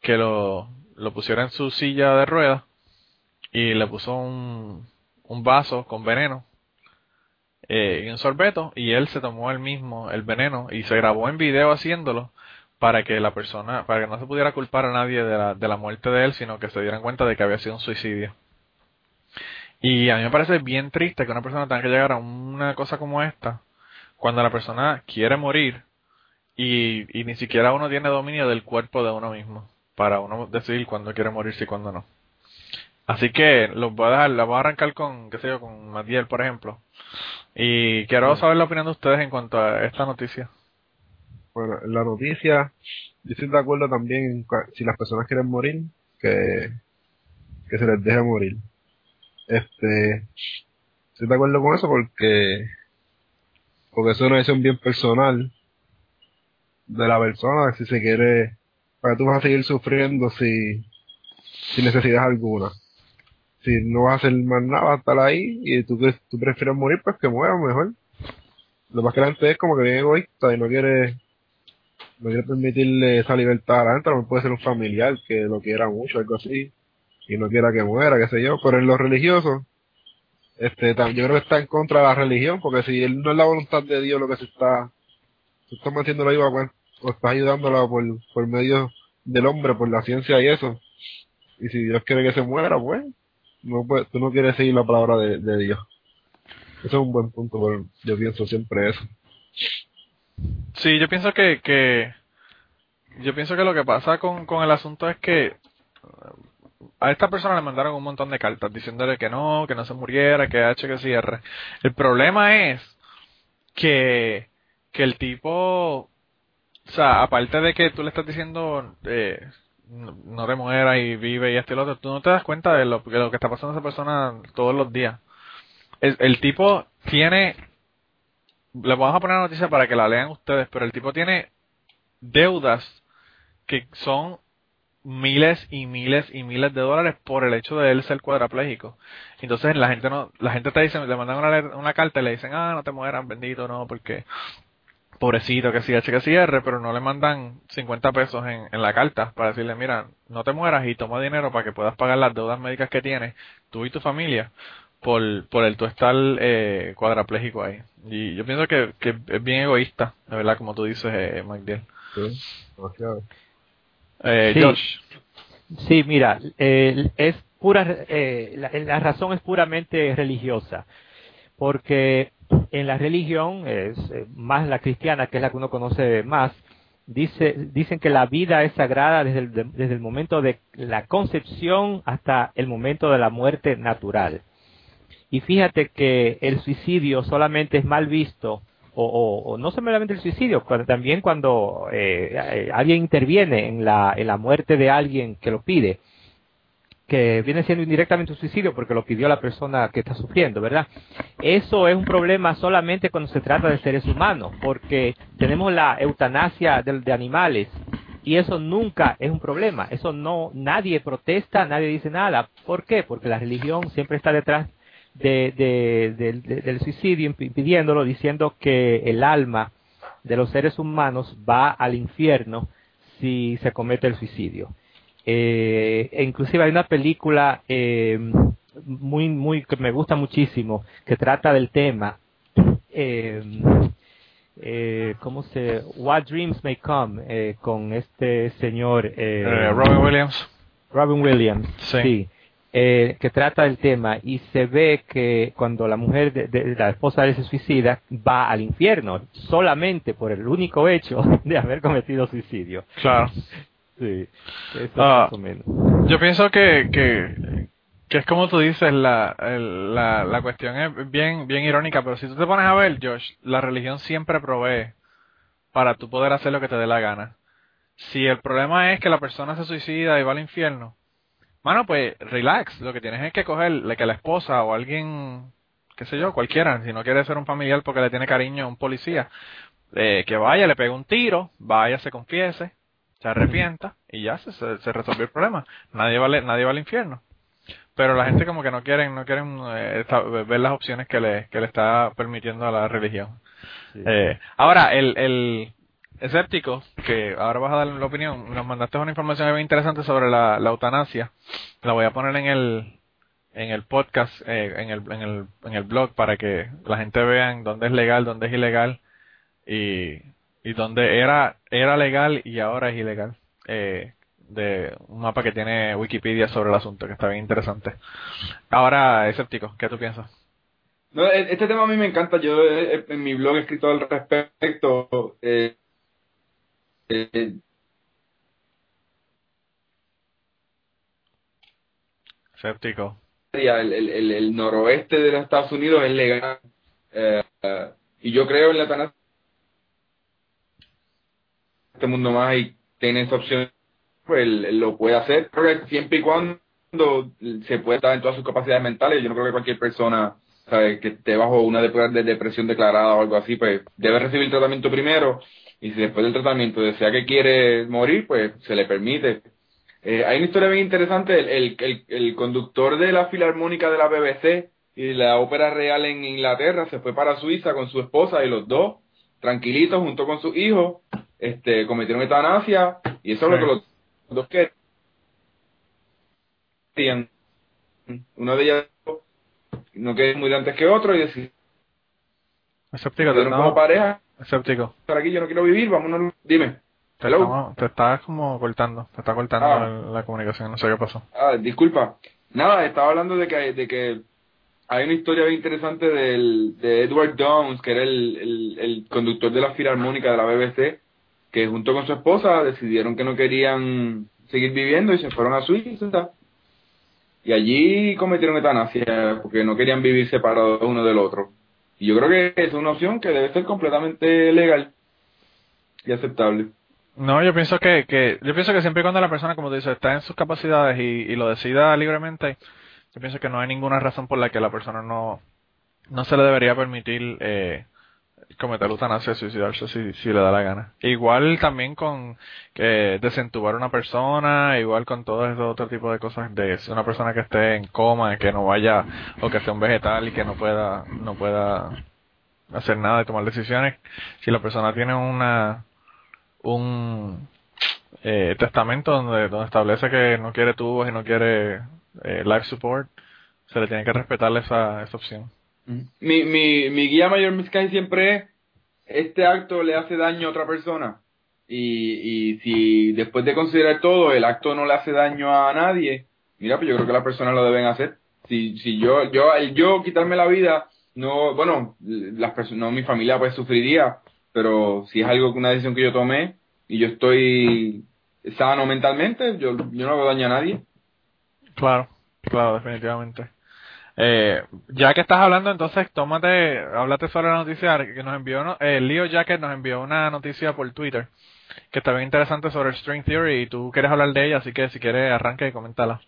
que lo, lo pusiera en su silla de ruedas y le puso un, un vaso con veneno eh, y un sorbeto y él se tomó el mismo, el veneno, y se grabó en video haciéndolo para que la persona, para que no se pudiera culpar a nadie de la, de la muerte de él, sino que se dieran cuenta de que había sido un suicidio. Y a mí me parece bien triste que una persona tenga que llegar a una cosa como esta, cuando la persona quiere morir y, y ni siquiera uno tiene dominio del cuerpo de uno mismo, para uno decidir cuándo quiere morirse y cuándo no. Así que los voy a dejar, la voy a arrancar con, qué sé yo, con Matiel, por ejemplo. Y quiero saber la opinión de ustedes en cuanto a esta noticia. Bueno, la noticia, yo estoy de acuerdo también si las personas quieren morir, que, que se les deje morir. Este, estoy de acuerdo con eso porque, porque eso es una decisión bien personal de la persona, si se quiere, para tú vas a seguir sufriendo si, sin necesidad alguna si no vas a hacer más nada, vas a estar ahí y tú, tú prefieres morir, pues que muera mejor. Lo más que la gente es como que bien egoísta y no quiere, no quiere permitirle esa libertad a la gente, no puede ser un familiar que lo quiera mucho, algo así, y no quiera que muera, qué sé yo, pero en lo religioso, este, yo creo que está en contra de la religión, porque si él no es la voluntad de Dios lo que se está, tú estás metiendo la pues, o estás ayudándola por, por medio del hombre, por la ciencia y eso, y si Dios quiere que se muera, pues, no tú no quieres seguir la palabra de, Dios. Eso es un buen punto, yo pienso siempre eso. Sí, yo pienso que, que yo pienso que lo que pasa con, con el asunto es que a esta persona le mandaron un montón de cartas diciéndole que no, que no se muriera, que H que cierre. El problema es que, que el tipo, o sea, aparte de que tú le estás diciendo, eh, no, te mueras y vive y esto y lo otro, tú no te das cuenta de lo, que está pasando a esa persona todos los días. El, el tipo tiene, le vamos a poner la noticia para que la lean ustedes, pero el tipo tiene deudas que son miles y miles y miles de dólares por el hecho de él ser cuadraplégico. Entonces la gente no, la gente te dice, le mandan una, una carta y le dicen, ah, no te mueras, bendito, no, porque pobrecito que sí que cierre, pero no le mandan 50 pesos en, en, la carta para decirle, mira, no te mueras y toma dinero para que puedas pagar las deudas médicas que tienes, tú y tu familia, por, por el tu estar eh, cuadraplégico ahí. Y yo pienso que, que es bien egoísta, de verdad, como tú dices, eh, Sí, Eh, sí. Sí, mira, es pura, eh, la, la razón es puramente religiosa, porque en la religión, es eh, más la cristiana, que es la que uno conoce más, dice, dicen que la vida es sagrada desde el, desde el momento de la concepción hasta el momento de la muerte natural. Y fíjate que el suicidio solamente es mal visto, o, no solamente el suicidio, también cuando eh, eh, alguien interviene en la, en la muerte de alguien que lo pide que viene siendo indirectamente un suicidio porque lo pidió la persona que está sufriendo, ¿verdad? Eso es un problema solamente cuando se trata de seres humanos, porque tenemos la eutanasia de, animales y eso nunca es un problema. Eso no, nadie protesta, nadie dice nada. ¿Por qué? Porque la religión siempre está detrás de, del suicidio, impidiéndolo, diciendo que el alma de los seres humanos va al infierno si se comete el suicidio. Eh, e inclusive hay una película eh, muy, muy, que me gusta muchísimo, que trata del tema. Eh, eh, ¿cómo se? What Dreams May Come, eh, con este señor... Eh, Eh, Robin Williams. Robin Williams, Sí. sí, eh, que trata el tema y se ve que cuando la mujer, de, de- la esposa de él se suicida, va al infierno solamente por el único hecho de haber cometido suicidio. Claro. Sí, eso Ah. más o menos. Yo pienso que, que, que es como tú dices, la, el- la, la cuestión es bien, bien irónica, pero si tú te pones a ver, Josh, la religión siempre provee para tú poder hacer lo que te dé la gana. Si el problema es que la persona se suicida y va al infierno, mano, pues relax, lo que tienes es que coger que la esposa o alguien, qué sé yo, cualquiera, si no quiere ser un familiar porque le tiene cariño a un policía, eh, que vaya, le pegue un tiro, vaya, se confiese, se arrepienta y ya se, se, se resolvió el problema. Nadie va, nadie va al infierno. Pero la gente como que no quieren, no quieren eh, esta- ver las opciones que le, que le está permitiendo a la religión. Sí. Eh, ahora, el, el escéptico, que ahora vas a dar la opinión, nos mandaste una información bien interesante sobre la, la eutanasia. La voy a poner en el, en el podcast, eh, en, el, en, el, en el blog para que la gente vea dónde es legal, dónde es ilegal y, y dónde era, era legal y ahora es ilegal. Eh, de un mapa que tiene Wikipedia sobre el asunto, que está bien interesante. Ahora, escéptico, ¿qué tú piensas? No, e- este tema a mí me encanta. Yo en mi blog he escrito al respecto. Eh, eh, el, el, el, noroeste de los Estados Unidos es legal. Eh, y yo creo en la eutanasia. Este mundo más y tiene esa opción, pues lo puede hacer. Siempre y cuando se pueda estar en todas sus capacidades mentales, yo no creo que cualquier persona ¿sabe? que esté bajo una de, de depresión declarada o algo así, pues debe recibir tratamiento primero. Y si después del tratamiento desea que quiere morir, pues se le permite. Eh, hay una historia bien interesante. El, el, el, el conductor de la filarmónica de la BBC y de la ópera real en Inglaterra se fue para Suiza con su esposa y los dos, tranquilitos, junto con sus hijos, este, cometieron eutanasia y eso es lo que los dos querían. Uno de ellos no quería muy antes que otro y decidieron como pareja, escéptico. estar aquí, yo no quiero vivir, vámonos, dime. Te, estamos- te estás como cortando, te está cortando Ah. la, la comunicación, no sé qué pasó. Ah, disculpa. Nada, estaba hablando de que, de que hay una historia bien interesante del, de Edward Downs, que era el, el, el conductor de la filarmónica de la BBC, que junto con su esposa decidieron que no querían seguir viviendo y se fueron a Suiza. Y allí cometieron eutanasia porque no querían vivir separados uno del otro. Y yo creo que es una opción que debe ser completamente legal y aceptable. No, yo pienso que, que, yo pienso que siempre y cuando la persona, como tú dices, está en sus capacidades y, y lo decida libremente, yo pienso que no hay ninguna razón por la que la persona no, no se le debería permitir eh, cometer eutanasia, suicidarse si, si le da la gana. Igual también con que desentubar a una persona, igual con todo ese otro tipo de cosas de una persona que esté en coma, que no vaya, o que sea un vegetal y que no pueda, no pueda hacer nada y tomar decisiones. Si la persona tiene una, un eh, testamento donde, donde establece que no quiere tubos y no quiere eh, life support, se le tiene que respetar esa, esa opción. Mi, mi, mi guía mayor Miskai siempre es, este acto le hace daño a otra persona. Y, y si después de considerar todo, el acto no le hace daño a nadie, mira, pues yo creo que las personas lo deben hacer. Si, si yo, yo, el yo quitarme la vida, no, bueno, las personas, no, mi familia pues sufriría, pero si es algo, una decisión que yo tomé y yo estoy sano mentalmente, yo, yo no hago daño a nadie. Claro, claro, definitivamente. Eh, ya que estás hablando, entonces tómate, háblate sobre la noticia que nos envió, eh, Leo Jacket nos envió una noticia por Twitter que está bien interesante sobre el String Theory y tú quieres hablar de ella, así que si quieres arranca y coméntala.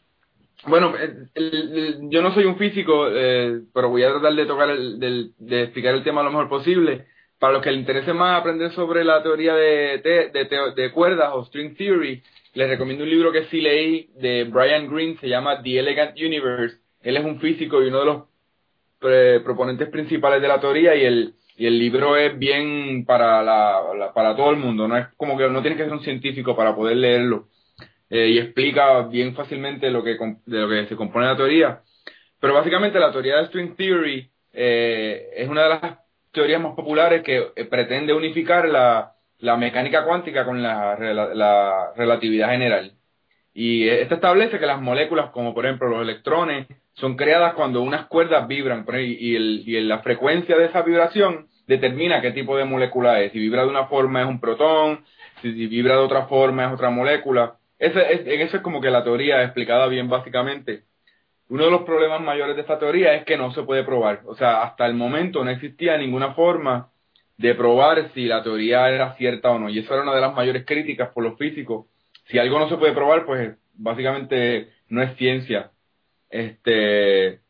Bueno, el- yo no soy un físico, eh, pero voy a tratar de tocar el, del- de explicar el tema lo mejor posible. Para los que les interese más aprender sobre la teoría de, de, de de cuerdas o string theory, les recomiendo un libro que sí leí de Brian Greene, se llama The Elegant Universe. Él es un físico y uno de los eh, proponentes principales de la teoría y el, y el libro es bien para, la, para todo el mundo, no es como que no tienes que ser un científico para poder leerlo eh, y explica bien fácilmente lo que de lo que se compone la teoría. Pero básicamente la teoría de string theory eh, es una de las teorías más populares que eh, pretende unificar la, la mecánica cuántica con la, relatividad general. Y esto establece que las moléculas, como por ejemplo los electrones, son creadas cuando unas cuerdas vibran y, la frecuencia de esa vibración determina qué tipo de molécula es. Si vibra de una forma es un protón, si, vibra de otra forma es otra molécula. Esa es, eso es como que la teoría explicada bien básicamente. Uno de los problemas mayores de esta teoría es que no se puede probar. O sea, hasta el momento no existía ninguna forma de probar si la teoría era cierta o no. Y esa era una de las mayores críticas por los físicos. Si algo no se puede probar, pues básicamente no es ciencia. Este,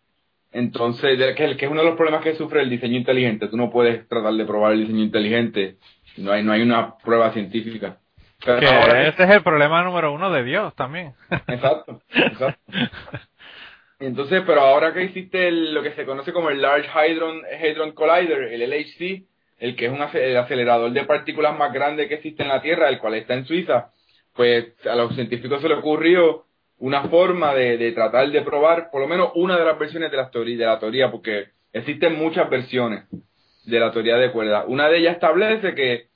entonces, que, que es uno de los problemas que sufre el diseño inteligente. Tú no puedes tratar de probar el diseño inteligente. No hay, no hay una prueba científica. Pero que ese es el problema número uno de Dios también. Exacto, exacto. Entonces, pero ahora que existe lo que se conoce como el Large Hadron, Hadron Collider, el LHC, el que es un acelerador de partículas más grande que existe en la Tierra, el cual está en Suiza, pues a los científicos se le ocurrió una forma de, tratar de probar por lo menos una de las versiones de la, teoría, de la teoría, porque existen muchas versiones de la teoría de cuerdas. Una de ellas establece que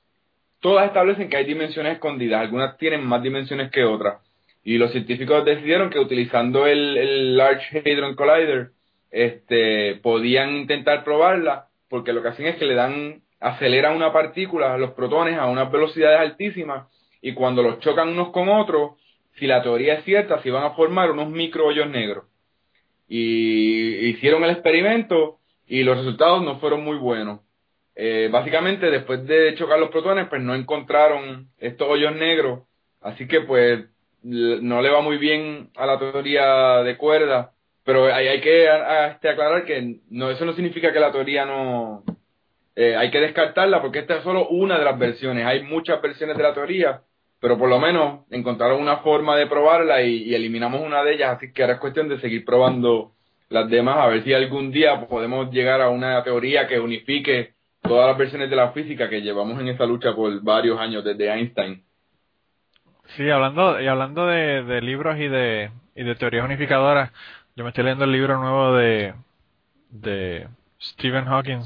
todas establecen que hay dimensiones escondidas, algunas tienen más dimensiones que otras. Y los científicos decidieron que utilizando el, el Large Hadron Collider, este, podían intentar probarla, porque lo que hacen es que le dan aceleran una partícula, los protones, a unas velocidades altísimas y cuando los chocan unos con otros, si la teoría es cierta, se van a formar unos microhoyos negros. Y hicieron el experimento y los resultados no fueron muy buenos. Eh, básicamente, después de chocar los protones, pues no encontraron estos hoyos negros. Así que, pues, no le va muy bien a la teoría de cuerda. Pero hay, hay que este, aclarar que no, eso no significa que la teoría no, eh, hay que descartarla porque esta es solo una de las versiones. Hay muchas versiones de la teoría, pero por lo menos encontraron una forma de probarla y, eliminamos una de ellas, así que ahora es cuestión de seguir probando las demás, a ver si algún día podemos llegar a una teoría que unifique todas las versiones de la física que llevamos en esa lucha por varios años desde Einstein. Sí, hablando y hablando de, libros y de y de teorías unificadoras, yo me estoy leyendo el libro nuevo de de Stephen Hawking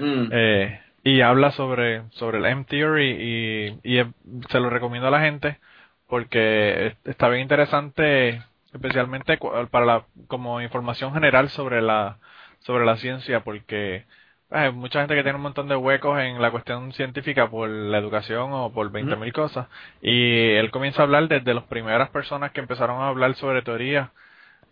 Mm. Eh, y habla sobre, sobre el M-Theory y, y se lo recomiendo a la gente porque está bien interesante especialmente para la, como información general sobre la sobre la ciencia porque hay mucha gente que tiene un montón de huecos en la cuestión científica por la educación o por 20.000 mil cosas. Y él comienza a hablar desde las primeras personas que empezaron a hablar sobre teoría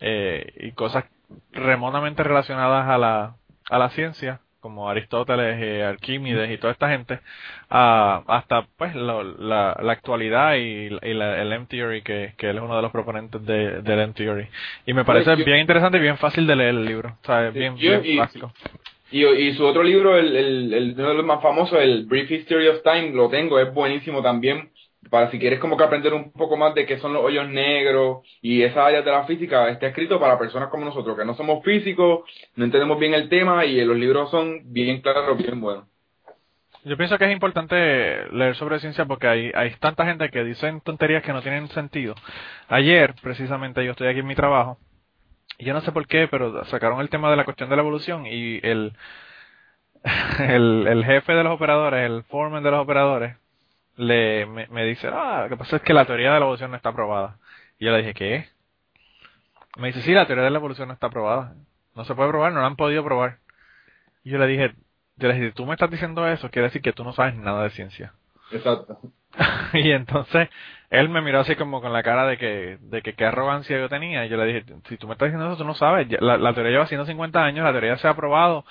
eh, y cosas remotamente relacionadas a la a la ciencia como Aristóteles, y Arquímedes y toda esta gente, hasta pues la, actualidad y, el M-Theory, que, que él es uno de los proponentes de, del M-Theory. Y me parece bien interesante y bien fácil de leer el libro, o sea, bien, bien básico. Y, y, su otro libro, el, el, el, uno de los más famosos, el Brief History of Time, lo tengo, es buenísimo también para si quieres como que aprender un poco más de qué son los hoyos negros y esas áreas de la física, está escrito para personas como nosotros, que no somos físicos, no entendemos bien el tema y los libros son bien claros, bien buenos. Yo pienso que es importante leer sobre ciencia porque hay, hay tanta gente que dicen tonterías que no tienen sentido. Ayer, precisamente, yo estoy aquí en mi trabajo y yo no sé por qué, pero sacaron el tema de la cuestión de la evolución y el, el, el jefe de los operadores, el foreman de los operadores, le, me, dice, ah, lo que pasa es que la teoría de la evolución no está aprobada. Y yo le dije, ¿qué? Me dice, sí, la teoría de la evolución no está aprobada. No se puede probar, no la han podido probar. Y yo le dije, yo le dije, tú me estás diciendo eso, quiere decir que tú no sabes nada de ciencia. Exacto. y entonces él me miró así como con la cara de que, de que qué arrogancia yo tenía. Y yo le dije, si tú me estás diciendo eso, tú no sabes. La, la teoría lleva 150 años, la teoría se ha aprobado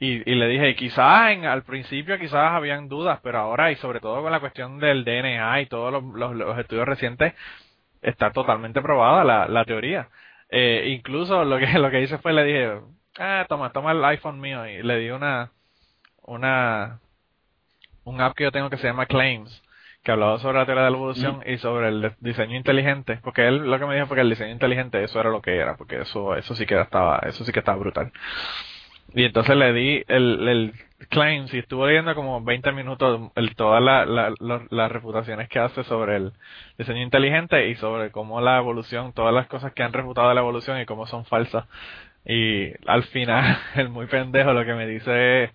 y, y le dije, quizás en, al principio quizás habían dudas, pero ahora y sobre todo con la cuestión del DNA y todos los, los, estudios recientes, está totalmente probada la, la teoría. Eh, incluso lo que lo que hice fue le dije, ah, toma, toma el iPhone mío y le di una una un app que yo tengo que se llama Claims que hablaba sobre la teoría de la evolución y sobre el diseño inteligente, porque él lo que me dijo fue que el diseño inteligente eso era lo que era, porque eso eso sí que estaba eso sí que estaba brutal. Y entonces le di el, el claims y estuvo leyendo como 20 minutos el, todas las reputaciones que hace sobre el diseño inteligente y sobre cómo la evolución, todas las cosas que han refutado de la evolución y cómo son falsas. Y al final, el muy pendejo lo que me dice es,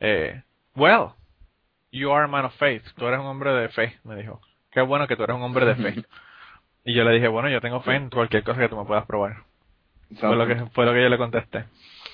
eh, well, you are a man of faith, tú eres un hombre de fe, me dijo. Qué bueno que tú eres un hombre de fe. Y yo le dije, bueno, yo tengo fe en cualquier cosa que tú me puedas probar. Fue lo que, fue lo que yo le contesté.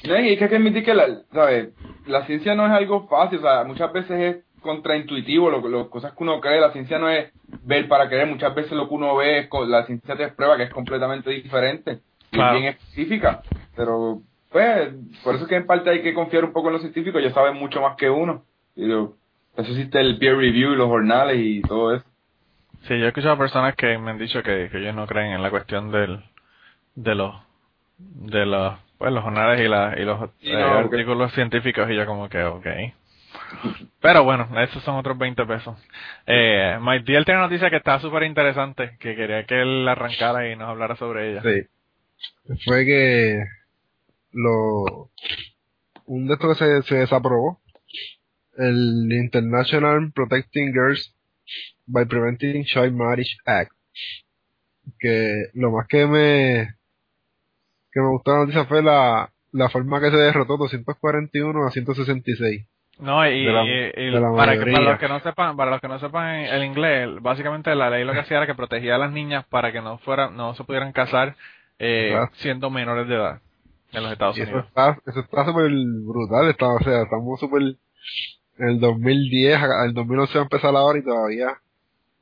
No, y es que hay que admitir que la, ¿sabes? la ciencia no es algo fácil, o sea, muchas veces es contraintuitivo, lo, lo cosas que uno cree, la ciencia no es ver para creer, muchas veces lo que uno ve, es, la ciencia te prueba que es completamente diferente, y bien específica, pero pues, por eso es que en parte hay que confiar un poco en los científicos, ellos saben mucho más que uno, y lo- eso existe el peer review y los jornales y todo eso. Sí, yo he escuchado personas que me han dicho que, que ellos no creen en la cuestión del, de los, de los, pues los jornales y, la, y los Sí, eh, artículos científicos y yo como que, ok. Pero bueno, esos son otros 20 pesos. Eh, Mike Diel tiene una noticia que está súper interesante, que quería que él arrancara y nos hablara sobre ella. Sí. Fue que lo un de estos que se, se desaprobó el International Protecting Girls by Preventing Child Marriage Act que lo más que me que me gustó la noticia fue la la forma que se derrotó 241 a 166 No, y, la- para, que, mayoría. para los que no sepan, para los que no sepan el inglés, básicamente la ley lo que hacía era que protegía a las niñas para que no fuera, no se pudieran casar eh, siendo menores de edad en los Estados y eso Unidos. está eso está súper brutal está, o sea estamos súper en el 2010 a- el 2011 va a empezar ahora y todavía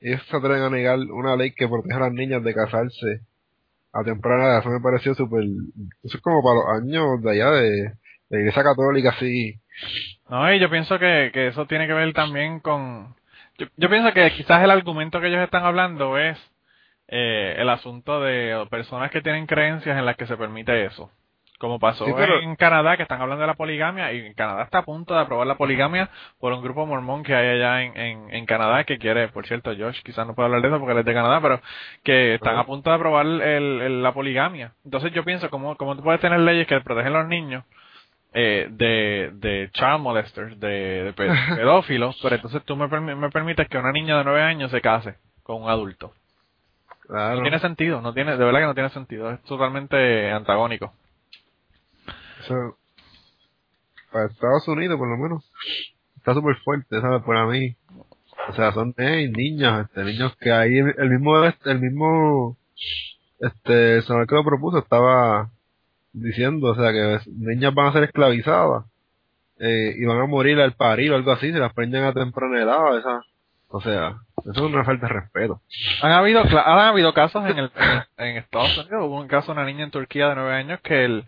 ellos se atreven a negar una ley que protege a las niñas de casarse a temprana edad eso me pareció súper eso es como para los años de allá de, de iglesia católica así No, y yo pienso que, que eso tiene que ver también con... Yo, yo pienso que quizás el argumento que ellos están hablando es eh, el asunto de personas que tienen creencias en las que se permite eso. Como pasó Sí, pero- en Canadá, que están hablando de la poligamia, y en Canadá está a punto de aprobar la poligamia por un grupo mormón que hay allá en, en, en Canadá, que quiere, por cierto, Josh quizás no puede hablar de eso porque él es de Canadá, pero que están a punto de aprobar el, el- la poligamia. Entonces yo pienso, ¿cómo, cómo tú puedes tener leyes que protegen a los niños eh, de, de child molesters, de, de pe- pedófilos, pero entonces tú me, me permites que una niña de nueve años se case con un adulto? claro No tiene sentido, no tiene, de verdad que no tiene sentido, es totalmente antagónico. Para Estados Unidos por lo menos está súper fuerte sabes para mí. O sea son eh, niños este niños que ahí el mismo el mismo este senador que lo propuso estaba diciendo o sea que niñas van a ser esclavizadas eh, y van a morir al parir o algo así si las prenden a temprana edad esa o sea eso es una falta de respeto. Han habido, han habido casos en, el, en, en Estados Unidos, hubo un caso de una niña en Turquía de nueve años que el,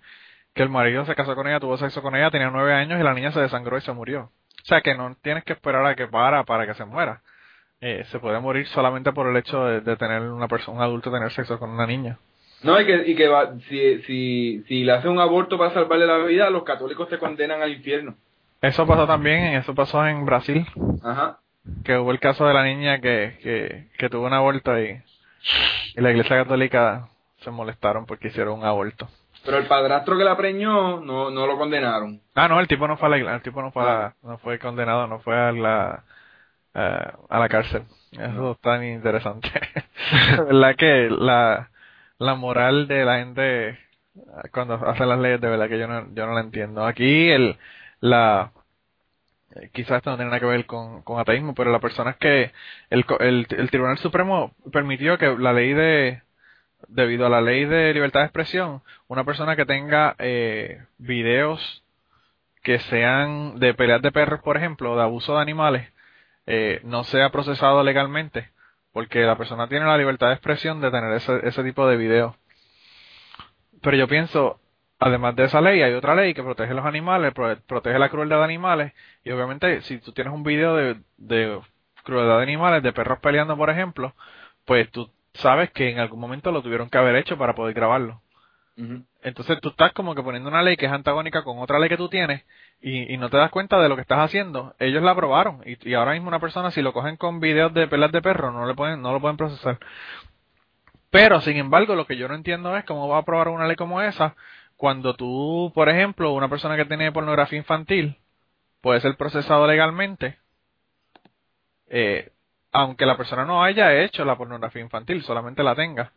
que el marido se casó con ella, tuvo sexo con ella, tenía nueve años y la niña se desangró y se murió. O sea que no tienes que esperar a que para para que se muera. Eh, se puede morir solamente por el hecho de, de tener una persona, un adulto tener sexo con una niña. No, y que, y que va, si, si, si le hace un aborto para salvarle la vida, los católicos te condenan al infierno. Eso pasó también, eso pasó en Brasil, Ajá. que hubo el caso de la niña que, que, que tuvo un aborto y, y la iglesia católica se molestaron porque hicieron un aborto. Pero el padrastro que la preñó, no, no lo condenaron. Ah, no, el tipo no fue a la el tipo no fue, a la- no fue condenado, no fue a la, eh, a la cárcel. Eso está bien interesante. La verdad que la, la moral de la gente cuando hace las leyes, de verdad que yo no, yo no la entiendo. Aquí el, la, quizás esto no tiene nada que ver con, con ateísmo, pero la persona es que el, el, el Tribunal Supremo permitió que la ley de, debido a la ley de libertad de expresión, una persona que tenga eh, videos que sean de peleas de perros, por ejemplo, de abuso de animales, eh, no sea procesado legalmente, porque la persona tiene la libertad de expresión de tener ese, ese tipo de videos. Pero yo pienso, además de esa ley, hay otra ley que protege los animales, pro- protege la crueldad de animales, y obviamente si tú tienes un video de, de crueldad de animales, de perros peleando, por ejemplo, pues tú sabes que en algún momento lo tuvieron que haber hecho para poder grabarlo. Entonces tú estás como que poniendo una ley que es antagónica con otra ley que tú tienes y, y no te das cuenta de lo que estás haciendo. Ellos la aprobaron y, y ahora mismo una persona si lo cogen con videos de pelas de perro no le pueden no lo pueden procesar. Pero sin embargo lo que yo no entiendo es cómo va a aprobar una ley como esa cuando tú, por ejemplo, una persona que tiene pornografía infantil puede ser procesado legalmente eh, aunque la persona no haya hecho la pornografía infantil, solamente la tenga.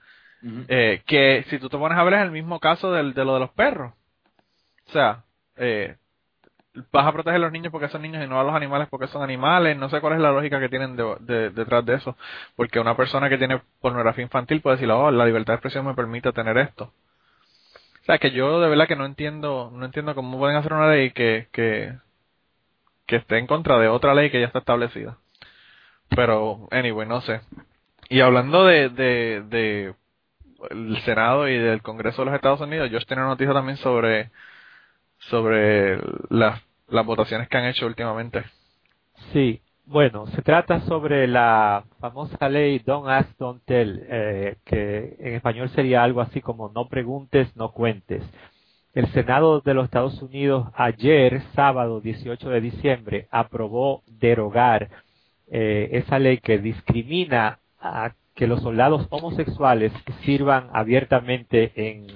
Eh, que si tú te pones a ver es el mismo caso del, de lo de los perros. O sea, eh, vas a proteger a los niños porque son niños y no a los animales porque son animales. No sé cuál es la lógica que tienen de, detrás de eso. Porque una persona que tiene pornografía infantil puede decir, oh, la libertad de expresión me permite tener esto. O sea, que yo de verdad que no entiendo, no entiendo cómo pueden hacer una ley que, que, que esté en contra de otra ley que ya está establecida. Pero, anyway, no sé. Y hablando de, de, el Senado y del Congreso de los Estados Unidos, yo tenía una noticia también sobre sobre las, las votaciones que han hecho últimamente. Sí, bueno, se trata sobre la famosa ley Don't Ask, Don't Tell, eh, que en español sería algo así como no preguntes, no cuentes. El Senado de los Estados Unidos ayer, sábado 18 de diciembre, aprobó derogar eh, esa ley que discrimina a que los soldados homosexuales sirvan abiertamente en,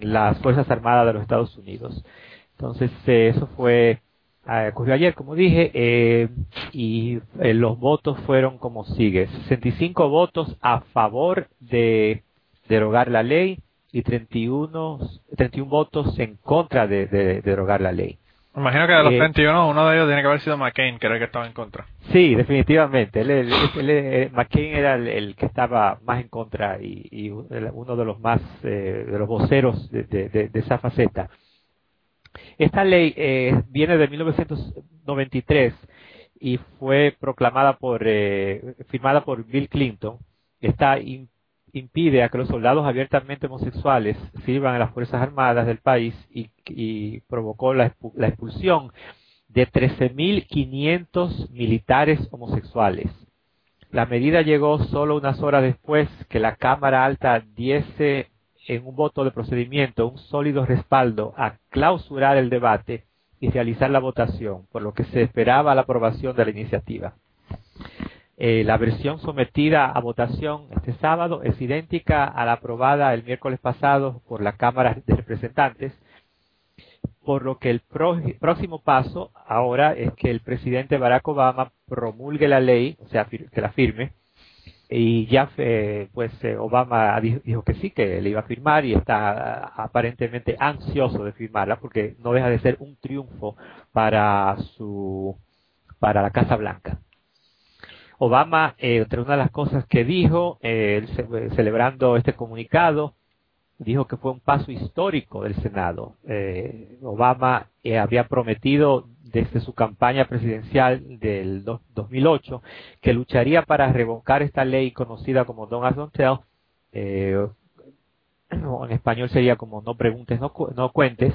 las Fuerzas Armadas de los Estados Unidos. Entonces, eh, eso fue, ah, ocurrió ayer, como dije, eh, y eh, los votos fueron como sigue. 65 votos a favor de derogar la ley y 31, 31 votos en contra de, derogar la ley. Imagino que de los 31, uno de ellos tiene que haber sido McCain, que era el que estaba en contra. Sí, definitivamente. McCain era el, que estaba más en contra y, uno de los más, de los voceros de, esa faceta. Esta ley eh, viene de 1993 y fue proclamada por, eh, firmada por Bill Clinton. Esta impide a que los soldados abiertamente homosexuales sirvan en las Fuerzas Armadas del país y, provocó la, la expulsión de 13.500 militares homosexuales. La medida llegó solo unas horas después que la Cámara Alta diese en un voto de procedimiento un sólido respaldo a clausurar el debate y realizar la votación, por lo que se esperaba la aprobación de la iniciativa. Eh, la versión sometida a votación este sábado es idéntica a la aprobada el miércoles pasado por la Cámara de Representantes, por lo que el próximo paso ahora es que el presidente Barack Obama promulgue la ley, o sea, que la firme, y ya eh, pues eh, Obama dijo, que sí, que le iba a firmar y está aparentemente ansioso de firmarla porque no deja de ser un triunfo para su para la Casa Blanca. Obama, eh, entre una de las cosas que dijo, celebrando este comunicado, dijo que fue un paso histórico del Senado. Obama había prometido desde su campaña presidencial del 2008 que lucharía para revocar esta ley conocida como Don't Ask Don't Tell, eh, en español sería como no preguntes, no, no, cuentes,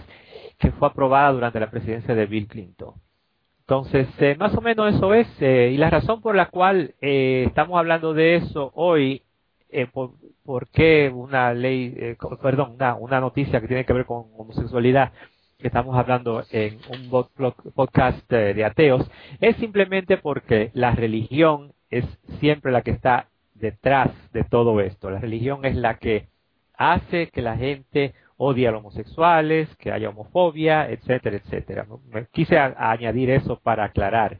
que fue aprobada durante la presidencia de Bill Clinton. Entonces, eh, más o menos eso es, eh, y la razón por la cual estamos hablando de eso hoy, por, por, qué una ley, perdón, una, una noticia que tiene que ver con homosexualidad, que estamos hablando en un podcast eh, de ateos, es simplemente porque la religión es siempre la que está detrás de todo esto. La religión es la que hace que la gente odie a los homosexuales, que haya homofobia, etcétera, etcétera. Me quise añadir eso para aclarar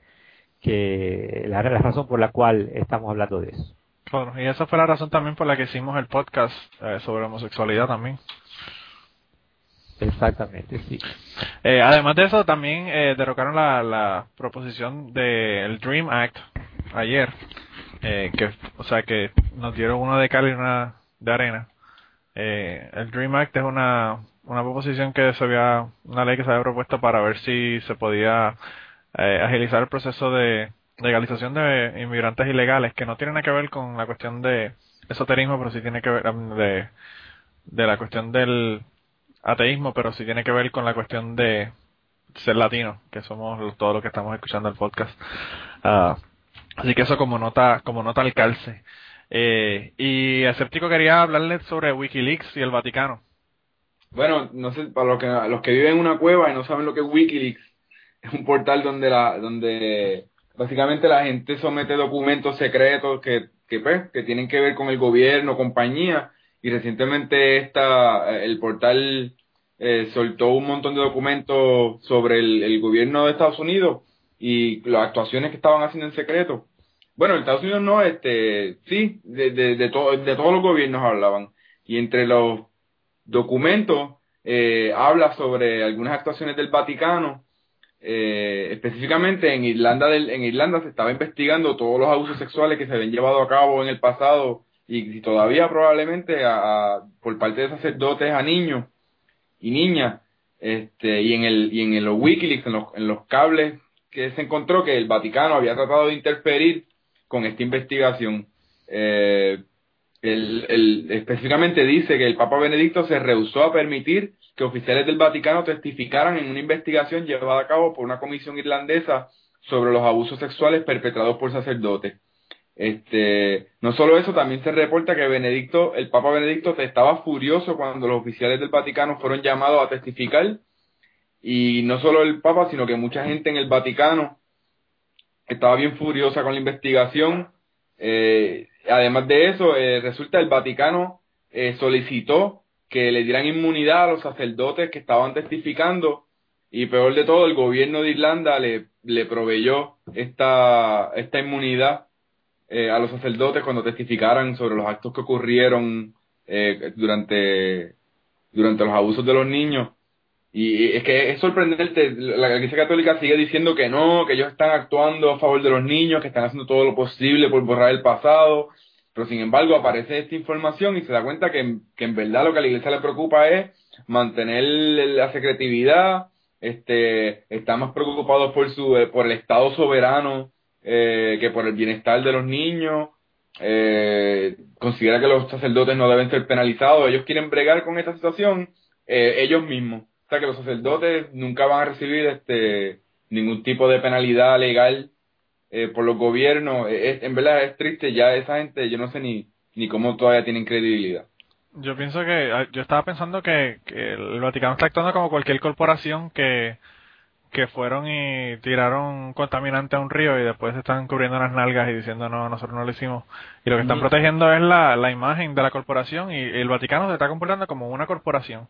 que la, razón por la cual estamos hablando de eso. Bueno, y esa fue la razón también por la que hicimos el podcast eh, sobre homosexualidad también. Exactamente, sí. Eh, además de eso, también eh, derrocaron la, la proposición del Dream Act ayer, eh, que, o sea, que nos dieron uno de cal y una de arena. Eh, el Dream Act es una, una proposición que se había, una ley que se había propuesto para ver si se podía eh, agilizar el proceso de legalización de inmigrantes ilegales, que no tiene nada que ver con la cuestión de esoterismo, pero sí tiene que ver um, de, de la cuestión del ateísmo, pero sí tiene que ver con la cuestión de ser latino, que somos todos los que estamos escuchando el podcast. Ah, así que eso como nota, como nota al calce. Eh, y Escéptico quería hablarles sobre Wikileaks y el Vaticano. Bueno, no sé, para los que, los que viven en una cueva y no saben lo que es Wikileaks, es un portal donde la, donde básicamente la gente somete documentos secretos que, que, pues, que tienen que ver con el gobierno, compañía, y recientemente esta, el portal eh, soltó un montón de documentos sobre el, gobierno de Estados Unidos y las actuaciones que estaban haciendo en secreto. Bueno, en Estados Unidos no, este, sí, de, de, de, de todos los gobiernos hablaban. Y entre los documentos eh, habla sobre algunas actuaciones del Vaticano eh, específicamente en Irlanda, del, en Irlanda se estaba investigando todos los abusos sexuales que se habían llevado a cabo en el pasado y, todavía probablemente por parte de sacerdotes a niños y niñas este y en el y en los WikiLeaks en los, en los cables que se encontró que el Vaticano había tratado de interferir con esta investigación eh, específicamente dice que el Papa Benedicto se rehusó a permitir que oficiales del Vaticano testificaran en una investigación llevada a cabo por una comisión irlandesa sobre los abusos sexuales perpetrados por sacerdotes. Este, no solo eso, también se reporta que Benedicto, el Papa Benedicto estaba furioso cuando los oficiales del Vaticano fueron llamados a testificar y no solo el Papa, sino que mucha gente en el Vaticano estaba bien furiosa con la investigación. Eh, además de eso, eh, resulta el Vaticano eh, solicitó que le dieran inmunidad a los sacerdotes que estaban testificando y peor de todo, el gobierno de Irlanda le, le proveyó esta, esta inmunidad eh, a los sacerdotes cuando testificaran sobre los actos que ocurrieron eh, durante, durante los abusos de los niños. Y es que es sorprendente, la Iglesia Católica sigue diciendo que no, que ellos están actuando a favor de los niños, que están haciendo todo lo posible por borrar el pasado, pero sin embargo aparece esta información y se da cuenta que, que en verdad lo que a la Iglesia le preocupa es mantener la secretividad, este, está más preocupado por su, eh, por el Estado soberano eh, que por el bienestar de los niños, eh, considera que los sacerdotes no deben ser penalizados, ellos quieren bregar con esta situación eh, ellos mismos, o sea que los sacerdotes nunca van a recibir este ningún tipo de penalidad legal eh, por los gobiernos, es, en verdad es triste, ya esa gente yo no sé ni, ni cómo todavía tienen credibilidad. Yo pienso que, ah, yo estaba pensando que, que el Vaticano está actuando como cualquier corporación que que fueron y tiraron contaminante a un río y después se están cubriendo las nalgas y diciendo no, nosotros no lo hicimos. Y lo que están protegiendo es la, la imagen de la corporación y el Vaticano se está comportando como una corporación.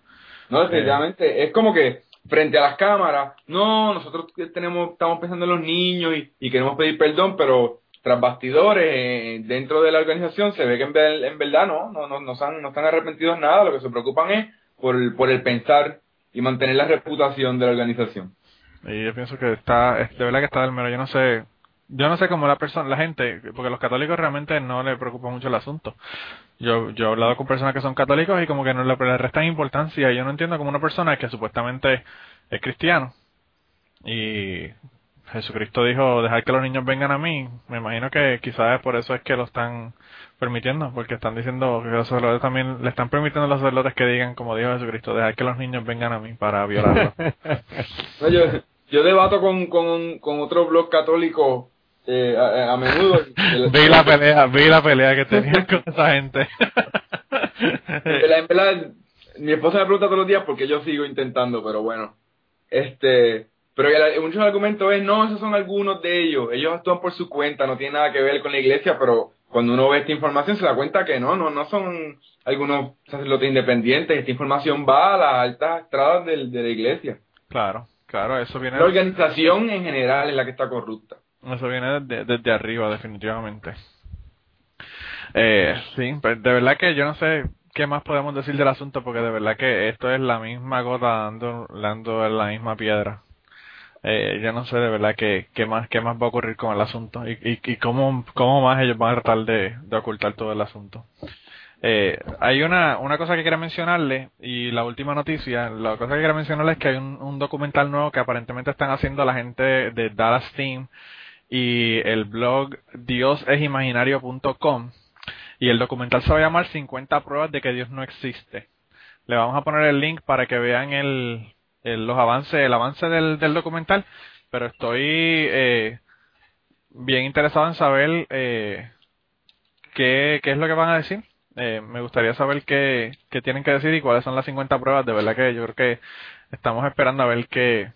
No, definitivamente. es como que frente a las cámaras, no, nosotros tenemos, estamos pensando en los niños y, queremos pedir perdón, pero tras bastidores eh, dentro de la organización se ve que en, en verdad no, no, no, no, están, no están arrepentidos nada, lo que se preocupan es por el, por el pensar y mantener la reputación de la organización. Y yo pienso que está, de verdad que está del mero. Yo no sé, yo no sé cómo la persona, la gente, porque a los católicos realmente no le preocupa mucho el asunto. Yo, yo he hablado con personas que son católicos y como que no le, restan importancia. Yo no entiendo como una persona que supuestamente es cristiano y Jesucristo dijo dejar que los niños vengan a mí. Me imagino que quizás por eso es que lo están permitiendo, porque están diciendo que los sacerdotes también le están permitiendo a los sacerdotes que digan, como dijo Jesucristo, dejar que los niños vengan a mí para violarlos. yo debato con, con, con otro blog católico eh, a, menudo. vi la pelea, vi la pelea que tenían con esa gente. en verdad, mi esposa me pregunta todos los días porque yo sigo intentando, pero bueno. Este, pero muchos argumentos es, no, esos son algunos de ellos. Ellos actúan por su cuenta, no tiene nada que ver con la iglesia, pero cuando uno ve esta información se da cuenta que no, no, no son algunos sacerdotes independientes. Esta información va a las altas estradas de la iglesia. Claro. Claro, eso viene. La organización en general es la que está corrupta. Eso viene desde, arriba, definitivamente. Eh, sí, pues de verdad que yo no sé qué más podemos decir del asunto, porque de verdad que esto es la misma gota dando, dando la misma piedra. Eh, yo no sé de verdad qué, qué más qué más va a ocurrir con el asunto y, y, cómo, cómo más ellos van a tratar de, de ocultar todo el asunto. Eh, hay una, una cosa que quiero mencionarle y la última noticia, la cosa que quiero mencionarle es que hay un, documental nuevo que aparentemente están haciendo la gente de Dallas Team y el blog diosesimaginario.com y el documental se va a llamar 50 pruebas de que Dios no existe. Le vamos a poner el link para que vean el, los avances, el avance del, del documental, pero estoy eh, bien interesado en saber eh, qué, qué es lo que van a decir eh, me gustaría saber qué, qué tienen que decir y cuáles son las 50 pruebas. De verdad que yo creo que estamos esperando a ver qué,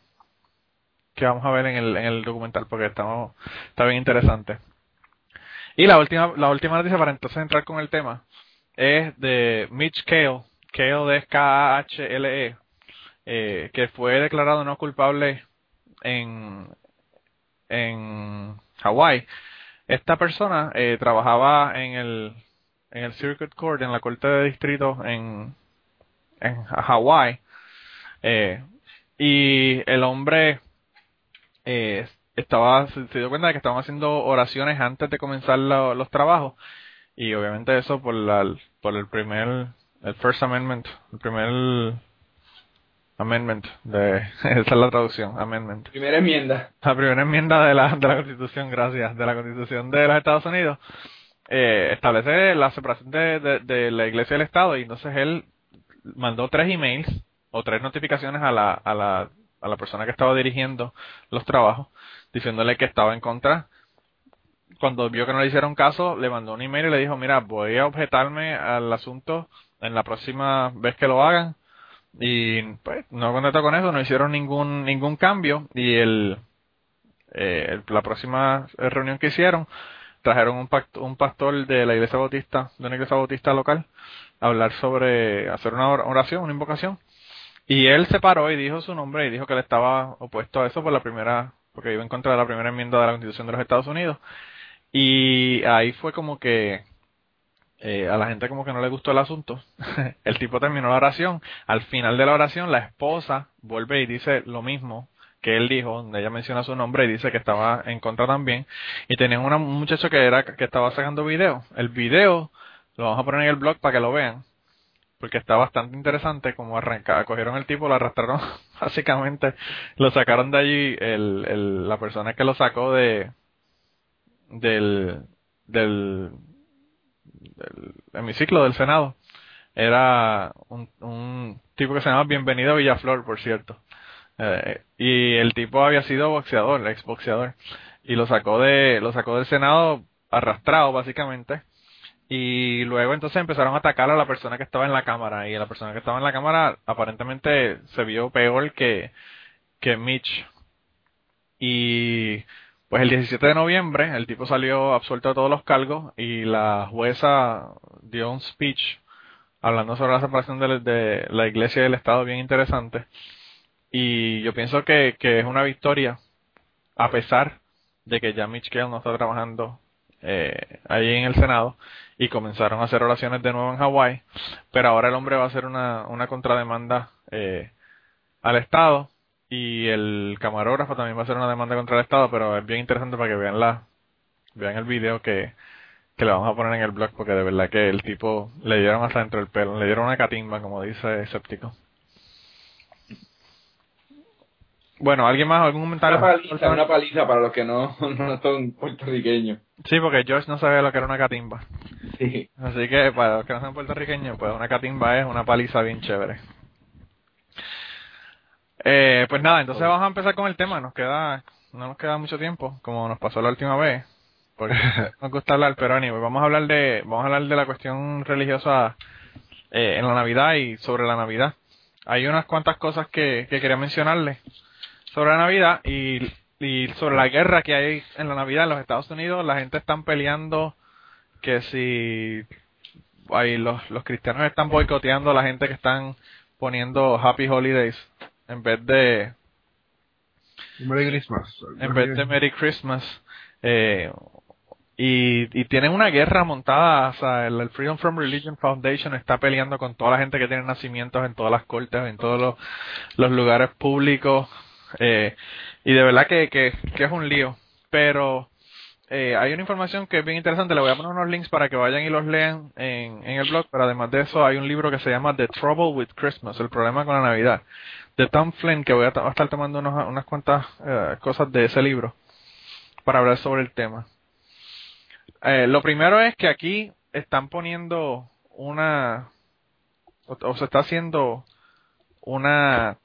qué vamos a ver en el, en el documental porque estamos, está bien interesante. Y la última, la última noticia para entonces entrar con el tema es de Mitch Kale, Kale es K-A-H-L-E, eh, que fue declarado no culpable en, en Hawái. Esta persona eh, trabajaba en el en el Circuit Court, en la Corte de Distrito en, en Hawái. Eh, y el hombre eh, estaba se, se dio cuenta de que estaban haciendo oraciones antes de comenzar lo- los trabajos y obviamente eso por la por el primer el first amendment el primer amendment de esa es la traducción amendment Primera enmienda. la primera enmienda de la de la Constitución gracias de la Constitución de los Estados Unidos eh, establece la separación de, de, de la Iglesia y el Estado y entonces él mandó tres emails o tres notificaciones a la, a la, a la persona que estaba dirigiendo los trabajos diciéndole que estaba en contra. Cuando vio que no le hicieron caso, le mandó un email y le dijo, mira, voy a objetarme al asunto en la próxima vez que lo hagan. Y pues no contestó con eso, no hicieron ningún ningún cambio y el, eh, la próxima reunión que hicieron trajeron un, pact- un pastor de la iglesia bautista, de una iglesia bautista local, a hablar sobre hacer una or- oración, una invocación. Y él se paró y dijo su nombre y dijo que él estaba opuesto a eso por la primera, porque iba en contra de la primera enmienda de la Constitución de los Estados Unidos. Y ahí fue como que eh, a la gente como que no le gustó el asunto. el tipo terminó la oración. Al final de la oración, la esposa vuelve y dice lo mismo que él dijo, donde ella menciona su nombre y dice que estaba en contra también. Y tenían una- un muchacho que era que estaba sacando video. El video lo vamos a poner en el blog para que lo vean porque está bastante interesante como arranca, cogieron el tipo, lo arrastraron básicamente, lo sacaron de allí, el, el, la persona que lo sacó de del del, del hemiciclo del Senado era un, un tipo que se llama Bienvenido Villaflor, por cierto. Eh, y el tipo había sido boxeador, exboxeador, y lo sacó de lo sacó del Senado arrastrado básicamente y luego entonces empezaron a atacar a la persona que estaba en la cámara. Y la persona que estaba en la cámara aparentemente se vio peor que que Mitch. Y pues el 17 de noviembre el tipo salió absuelto de todos los cargos y la jueza dio un speech hablando sobre la separación de, la iglesia y el estado bien interesante. Y yo pienso que, que es una victoria a pesar de que ya Mitch Kell no está trabajando eh, ahí en el Senado y comenzaron a hacer oraciones de nuevo en Hawái, pero ahora el hombre va a hacer una, una contrademanda eh, al Estado y el camarógrafo también va a hacer una demanda contra el Estado, pero es bien interesante para que vean la vean el video que, que le vamos a poner en el blog porque de verdad que el tipo le dieron hasta dentro del pelo, le dieron una catimba como dice Escéptico. Bueno, ¿alguien más? ¿Algún comentario? Una paliza, una paliza para los que no, no son puertorriqueños. Sí, porque George no sabía lo que era una catimba. Sí. Así que para los que no sean puertorriqueños, pues una catimba es una paliza bien chévere. Eh, pues nada, entonces vamos a empezar con el tema. Nos queda, no nos queda mucho tiempo, como nos pasó la última vez, porque nos gusta hablar, pero anyway, vamos a hablar de, vamos a hablar de la cuestión religiosa eh, en la Navidad y sobre la Navidad. Hay unas cuantas cosas que, que quería mencionarles sobre la Navidad y, y sobre la guerra que hay en la Navidad en los Estados Unidos. La gente están peleando que si ahí los, los cristianos están boicoteando a la gente que están poniendo Happy Holidays en vez de Merry Christmas. en vez de Merry Christmas eh, y, y tienen una guerra montada o sea, el, el Freedom from Religion Foundation está peleando con toda la gente que tiene nacimientos en todas las cortes en todos los, los lugares públicos eh, y de verdad que, que, es un lío. Pero eh, hay una información que es bien interesante, le voy a poner unos links para que vayan y los lean en, en el blog, pero además de eso hay un libro que se llama The Trouble with Christmas, el problema con la Navidad, de Tom Flynn, que voy a, ta- a estar tomando unos- unas cuantas eh, cosas de ese libro para hablar sobre el tema. Eh, lo primero es que aquí están poniendo una, o se está haciendo una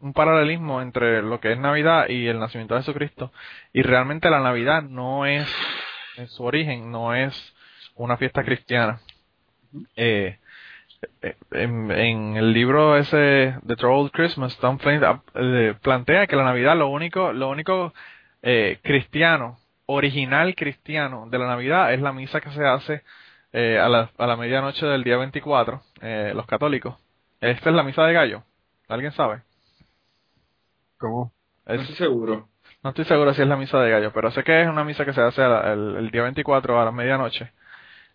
un paralelismo entre lo que es Navidad y el nacimiento de Jesucristo. Y realmente la Navidad no es en su origen no es una fiesta cristiana. Eh, eh, en, en el libro ese The Troubled Christmas Tom Flynn ah, eh, plantea que la Navidad lo único lo único eh, cristiano original cristiano de la Navidad es la misa que se hace eh, a, la, a la medianoche del día 24 eh, los católicos. Esta es la misa de gallo. ¿alguien sabe? ¿Cómo? No Es- estoy seguro. no estoy seguro si es la misa de gallo, pero sé que es una misa que se hace a la- el, el día 24 a la medianoche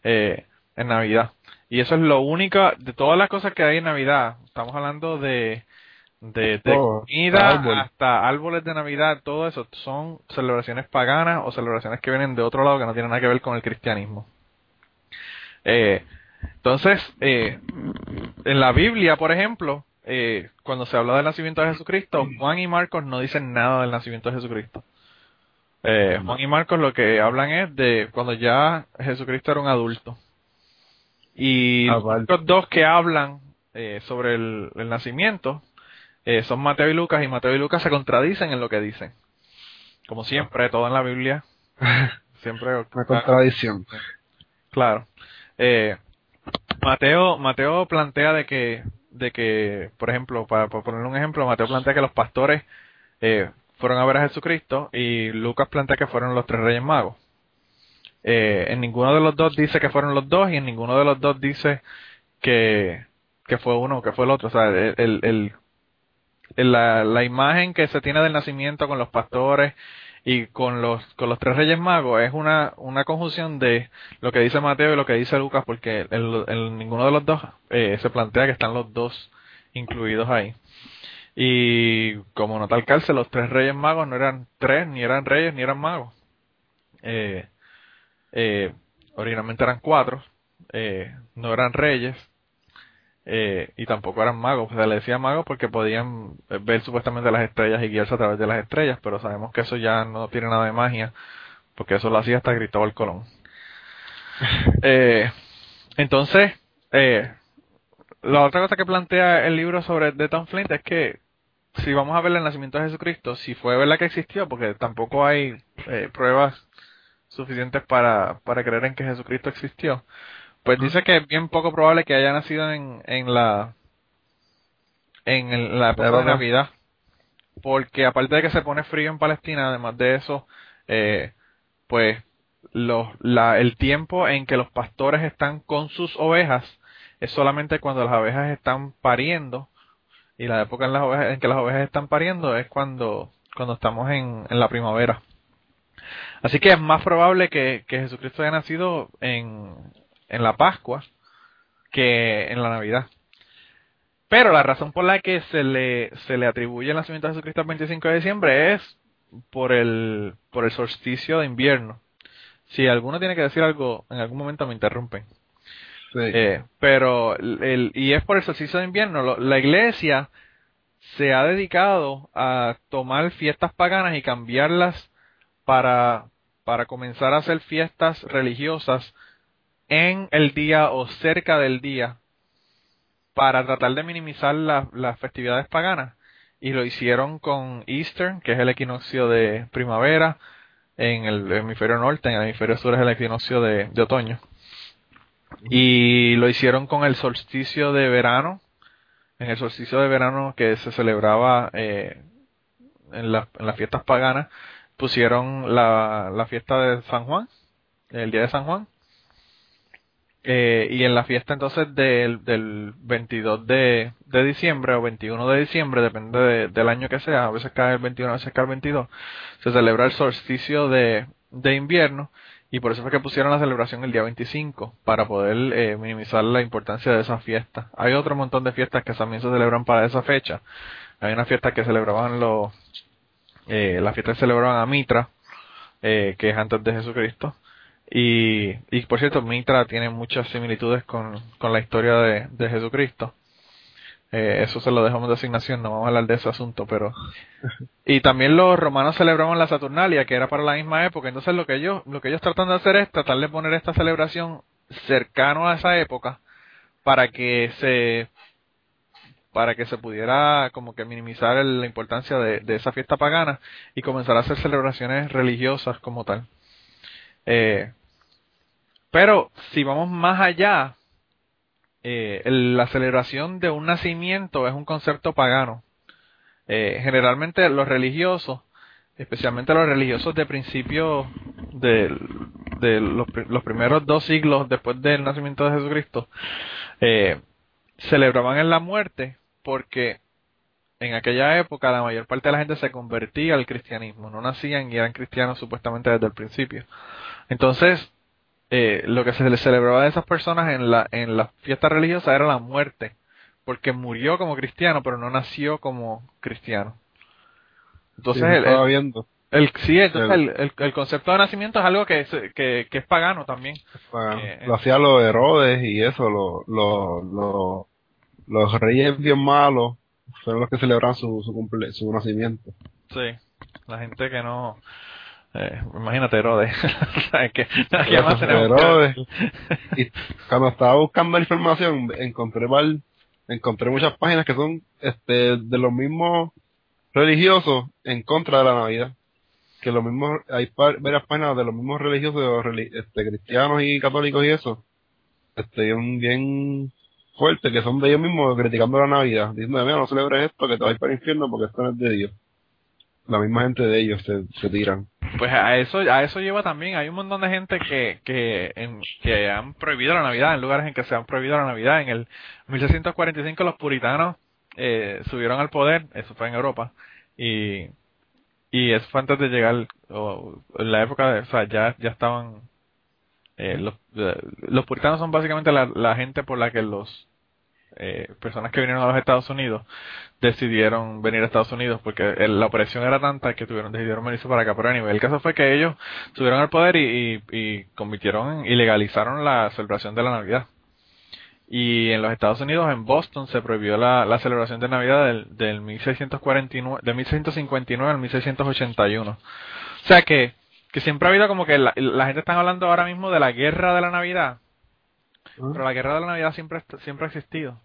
eh, en Navidad. Y eso es lo único, de todas las cosas que hay en Navidad, estamos hablando de, De, de Oh, comida árbol. hasta árboles de Navidad, todo eso son celebraciones paganas o celebraciones que vienen de otro lado que no tienen nada que ver con el cristianismo. Eh, entonces, eh, en la Biblia, por ejemplo, eh, cuando se habla del nacimiento de Jesucristo, Juan y Marcos no dicen nada del nacimiento de Jesucristo. Eh, Juan y Marcos lo que hablan es de cuando ya Jesucristo era un adulto. Y Ah, los vale. dos que hablan eh, sobre el, el nacimiento eh, son Mateo y Lucas, y Mateo y Lucas se contradicen en lo que dicen. Como siempre, todo en la Biblia. Siempre. Una contradicción. Claro. Eh, Mateo, Mateo plantea de que, de que, por ejemplo, para, poner un ejemplo, Mateo plantea que los pastores eh, fueron a ver a Jesucristo y Lucas plantea que fueron los tres reyes magos. Eh, en ninguno de los dos dice que fueron los dos y en ninguno de los dos dice que, que fue uno o que fue el otro. O sea, el, el, la imagen que se tiene del nacimiento con los pastores y con los con los tres reyes magos es una una conjunción de lo que dice Mateo y lo que dice Lucas porque ninguno de los dos eh, se plantea que están los dos incluidos ahí. Y como nota al calce los tres reyes magos no eran tres ni eran reyes ni eran magos. Eh, eh, originalmente eran cuatro eh, no eran reyes eh, y tampoco eran magos, se le decía magos porque podían ver supuestamente las estrellas y guiarse a través de las estrellas, pero sabemos que eso ya no tiene nada de magia, porque eso lo hacía hasta Cristóbal Colón. Eh, entonces, eh, la otra cosa que plantea el libro sobre de Tom Flint es que si vamos a ver el nacimiento de Jesucristo, si fue verdad que existió, porque tampoco hay eh, pruebas suficientes para, para creer en que Jesucristo existió, pues dice que es bien poco probable que haya nacido en, en la en la época de. Navidad, porque aparte de que se pone frío en Palestina, además de eso, eh, pues los, la, el tiempo en que los pastores están con sus ovejas es solamente cuando las ovejas están pariendo y la época en, las ovejas, en que las ovejas están pariendo es cuando cuando estamos en, en la primavera. Así que es más probable que, que Jesucristo haya nacido en, en la Pascua que en la Navidad. Pero la razón por la que se le, se le atribuye el nacimiento de Jesucristo el 25 de diciembre es por el, por el solsticio de invierno. Si alguno tiene que decir algo, en algún momento me interrumpen. Sí. Eh, pero, el, y es por el solsticio de invierno. Lo- la iglesia se ha dedicado a tomar fiestas paganas y cambiarlas para, para comenzar a hacer fiestas religiosas en el día o cerca del día para tratar de minimizar la- las festividades paganas. Y lo hicieron con Easter, que es el equinoccio de primavera, en el hemisferio norte, en el hemisferio sur es el equinoccio de, de otoño. Y lo hicieron con el solsticio de verano, en el solsticio de verano que se celebraba eh, en, la- en las fiestas paganas, pusieron la, la fiesta de San Juan, el día de San Juan, eh, y en la fiesta entonces del, del 22 de, de diciembre o 21 de diciembre, depende de- del año que sea, a veces cae el 21, a veces cae el 22, se celebra el solsticio de, de invierno y por eso fue que pusieron la celebración el día 25 para poder eh, minimizar la importancia de esa fiesta. Hay otro montón de fiestas que también se celebran para esa fecha. Hay una fiesta que celebraban los, eh, la fiesta que celebraban a Mitra, eh, que es antes de Jesucristo. Y, y por cierto, Mitra tiene muchas similitudes con, con la historia de, de Jesucristo. Eh, eso se lo dejamos de asignación, no vamos a hablar de ese asunto, pero... Y también los romanos celebraban la Saturnalia, que era para la misma época. Entonces lo que ellos, lo que ellos tratan de hacer es tratar de poner esta celebración cercano a esa época para que se para que se pudiera como que minimizar el- la importancia de, de esa fiesta pagana y comenzar a hacer celebraciones religiosas como tal. Eh, pero si vamos más allá, eh, la celebración de un nacimiento es un concepto pagano. Eh, generalmente los religiosos, especialmente los religiosos de principio de, los primeros dos siglos después del nacimiento de Jesucristo, eh, celebraban en la muerte porque en aquella época la mayor parte de la gente se convertía al cristianismo, no nacían y eran cristianos supuestamente desde el principio. Entonces, eh, lo que se les celebraba a esas personas en la en las fiestas religiosas era la muerte, porque murió como cristiano, pero no nació como cristiano. Entonces, Sí, el, estaba viendo. el- sí, entonces El- el, concepto de nacimiento es algo que es, que, que es pagano también. Eh, lo hacía los Herodes y eso, lo, lo, lo- los reyes bien malos fueron los que celebran su, su, cumple, su nacimiento. Sí, la gente que no... Eh, imagínate Herodes. ¿Sabes qué? Nadie más. Herodes. Y cuando estaba buscando la información, encontré val- encontré muchas páginas que son este de los mismos religiosos en contra de la Navidad. Que los mismos, hay par- varias páginas de los mismos religiosos, reli- este, cristianos y católicos y eso, este, bien, bien fuertes, que son de ellos mismos criticando la Navidad, diciendo, mira, no celebres esto, que te vas para el infierno porque esto no es de Dios. La misma gente de ellos se, tiran. Pues a eso, a eso lleva también, hay un montón de gente que, que, en- que han prohibido la Navidad, en lugares en que se han prohibido la Navidad. En el 1645 los puritanos eh, subieron al poder, eso fue en Europa, y, y eso fue antes de llegar, o la época de, o sea, ya, ya estaban, eh, los, eh, los puritanos son básicamente la, la gente por la que los eh, personas que vinieron a los Estados Unidos decidieron venir a Estados Unidos porque la opresión era tanta que tuvieron decidieron venirse para acá. Pero anyway, el caso fue que ellos subieron al poder y, y, y legalizaron la celebración de la Navidad. Y en los Estados Unidos, en Boston, se prohibió la, celebración de Navidad del, del 1649, de 1659 al 1681. O sea que, que siempre ha habido como que la gente está hablando ahora mismo de la guerra de la Navidad, pero la guerra de la Navidad siempre, siempre ha existido.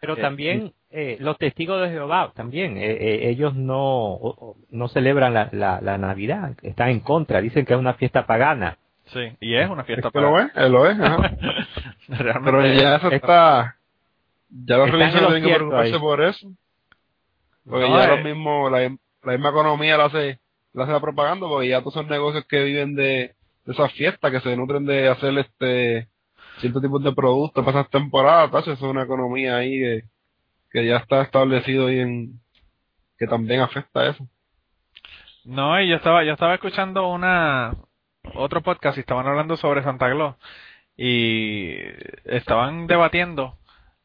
Pero Eh, también eh, los testigos de Jehová, también, eh, eh, ellos no, no celebran la, la, la Navidad, están en contra, dicen que es una fiesta pagana. Sí, y es una fiesta Es que lo es, lo es, ajá. Pero ya eso es- está, ya los religiosos tienen que preocuparse ahí. por eso. Porque No, ya eh. lo mismo, la, la misma economía la hace, la hace la propaganda, porque ya todos son negocios que viven de, de esas fiestas, que se nutren de hacer este ciertos tipos de productos para esas temporadas, tacho, eso es una economía ahí que, ya está establecido ahí en, que también afecta a eso. No, y yo estaba, yo estaba escuchando una otro podcast y estaban hablando sobre Santa Claus y estaban debatiendo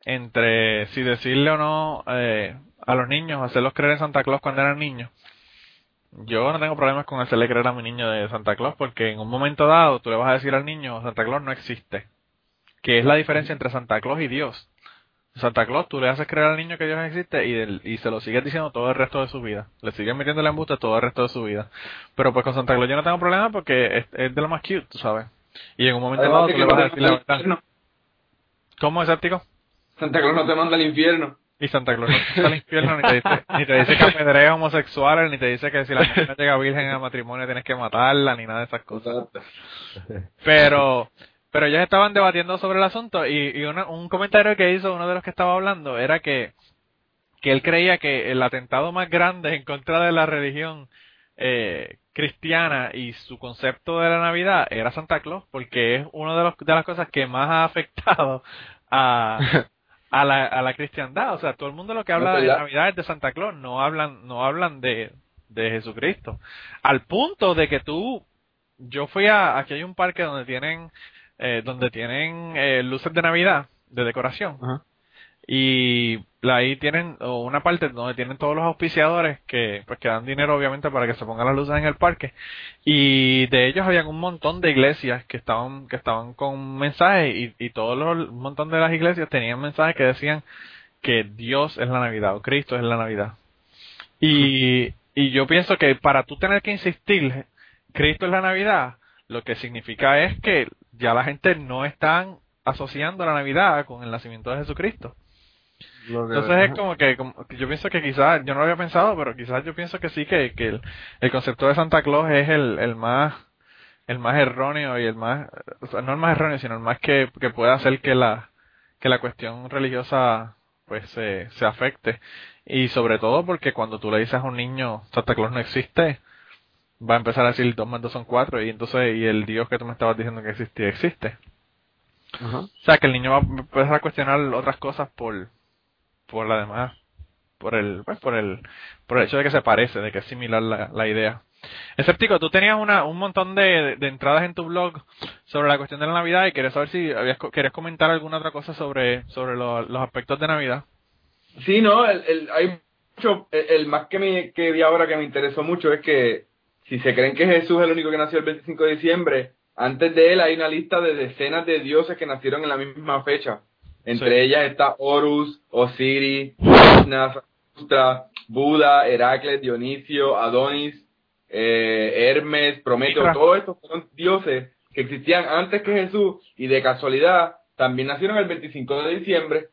entre si decirle o no eh, a los niños hacerlos creer en Santa Claus cuando eran niños. Yo no tengo problemas con hacerle creer a mi niño de Santa Claus porque en un momento dado tú le vas a decir al niño Santa Claus no existe. Que es la diferencia entre Santa Claus y Dios. Santa Claus, tú le haces creer al niño que Dios existe y, del- y se lo sigues diciendo todo el resto de su vida. Le sigues metiendo la embuste todo el resto de su vida. Pero pues con Santa Claus yo no tengo problema porque es, es de lo más cute, tú sabes. Y en un momento Además dado tú le vas a decir la verdad. ¿Cómo es escéptico? Santa Claus no te manda al infierno. Y Santa Claus no te manda al infierno, ni te dice, ni te dice que apedreas homosexuales, ni te dice que si la mujer no llega virgen al matrimonio tienes que matarla, ni nada de esas cosas. Pero, pero ellos estaban debatiendo sobre el asunto y, y una- un comentario que hizo uno de los que estaba hablando era que, que él creía que el atentado más grande en contra de la religión eh, cristiana y su concepto de la Navidad era Santa Claus, porque es una de, los, de las cosas que más ha afectado a, a, la, a la cristiandad. O sea, todo el mundo lo que habla No, de. Navidad es de Santa Claus, no hablan, no hablan de, de Jesucristo. Al punto de que tú, yo fui a, aquí hay un parque donde tienen, eh, donde tienen eh, luces de Navidad, de decoración. Ajá. Y ahí tienen una parte donde tienen todos los auspiciadores que pues que dan dinero obviamente para que se pongan las luces en el parque y de ellos habían un montón de iglesias que estaban que estaban con mensajes y, y todos los un montón de las iglesias tenían mensajes que decían que Dios es la Navidad o Cristo es la Navidad y y yo pienso que para tú tener que insistir Cristo es la Navidad lo que significa es que ya la gente no están asociando la Navidad con el nacimiento de Jesucristo entonces es como que, como yo pienso que quizás, yo no lo había pensado, pero quizás yo pienso que sí, que, que el, el concepto de Santa Claus es el, el más el más erróneo y el más, o sea, no el más erróneo, sino el más que, que puede hacer que la, que la cuestión religiosa pues se, se afecte. Y sobre todo porque cuando tú le dices a un niño Santa Claus no existe, va a empezar a decir dos más dos son cuatro y entonces, y el Dios que tú me estabas diciendo que existía, existe. Ajá. O sea, que el niño va a empezar a cuestionar otras cosas por, por la demás, por el, pues, por el, por el hecho de que se parece, de que es similar la, la idea. Escéptico, tú tenías una, un montón de, de entradas en tu blog sobre la cuestión de la Navidad y quería saber si habías, querías comentar alguna otra cosa sobre, sobre lo- los aspectos de Navidad. Sí, no, el, el, hay mucho, el, el más que, me, que vi ahora que me interesó mucho es que si se creen que Jesús es el único que nació el 25 de diciembre, antes de él hay una lista de decenas de dioses que nacieron en la misma fecha. Entre Sí. ellas está Horus, Osiris, Krishna, Buda, Heracles, Dionisio, Adonis, eh, Hermes, Prometeo, todos estos son dioses que existían antes que Jesús y de casualidad también nacieron el 25 de diciembre.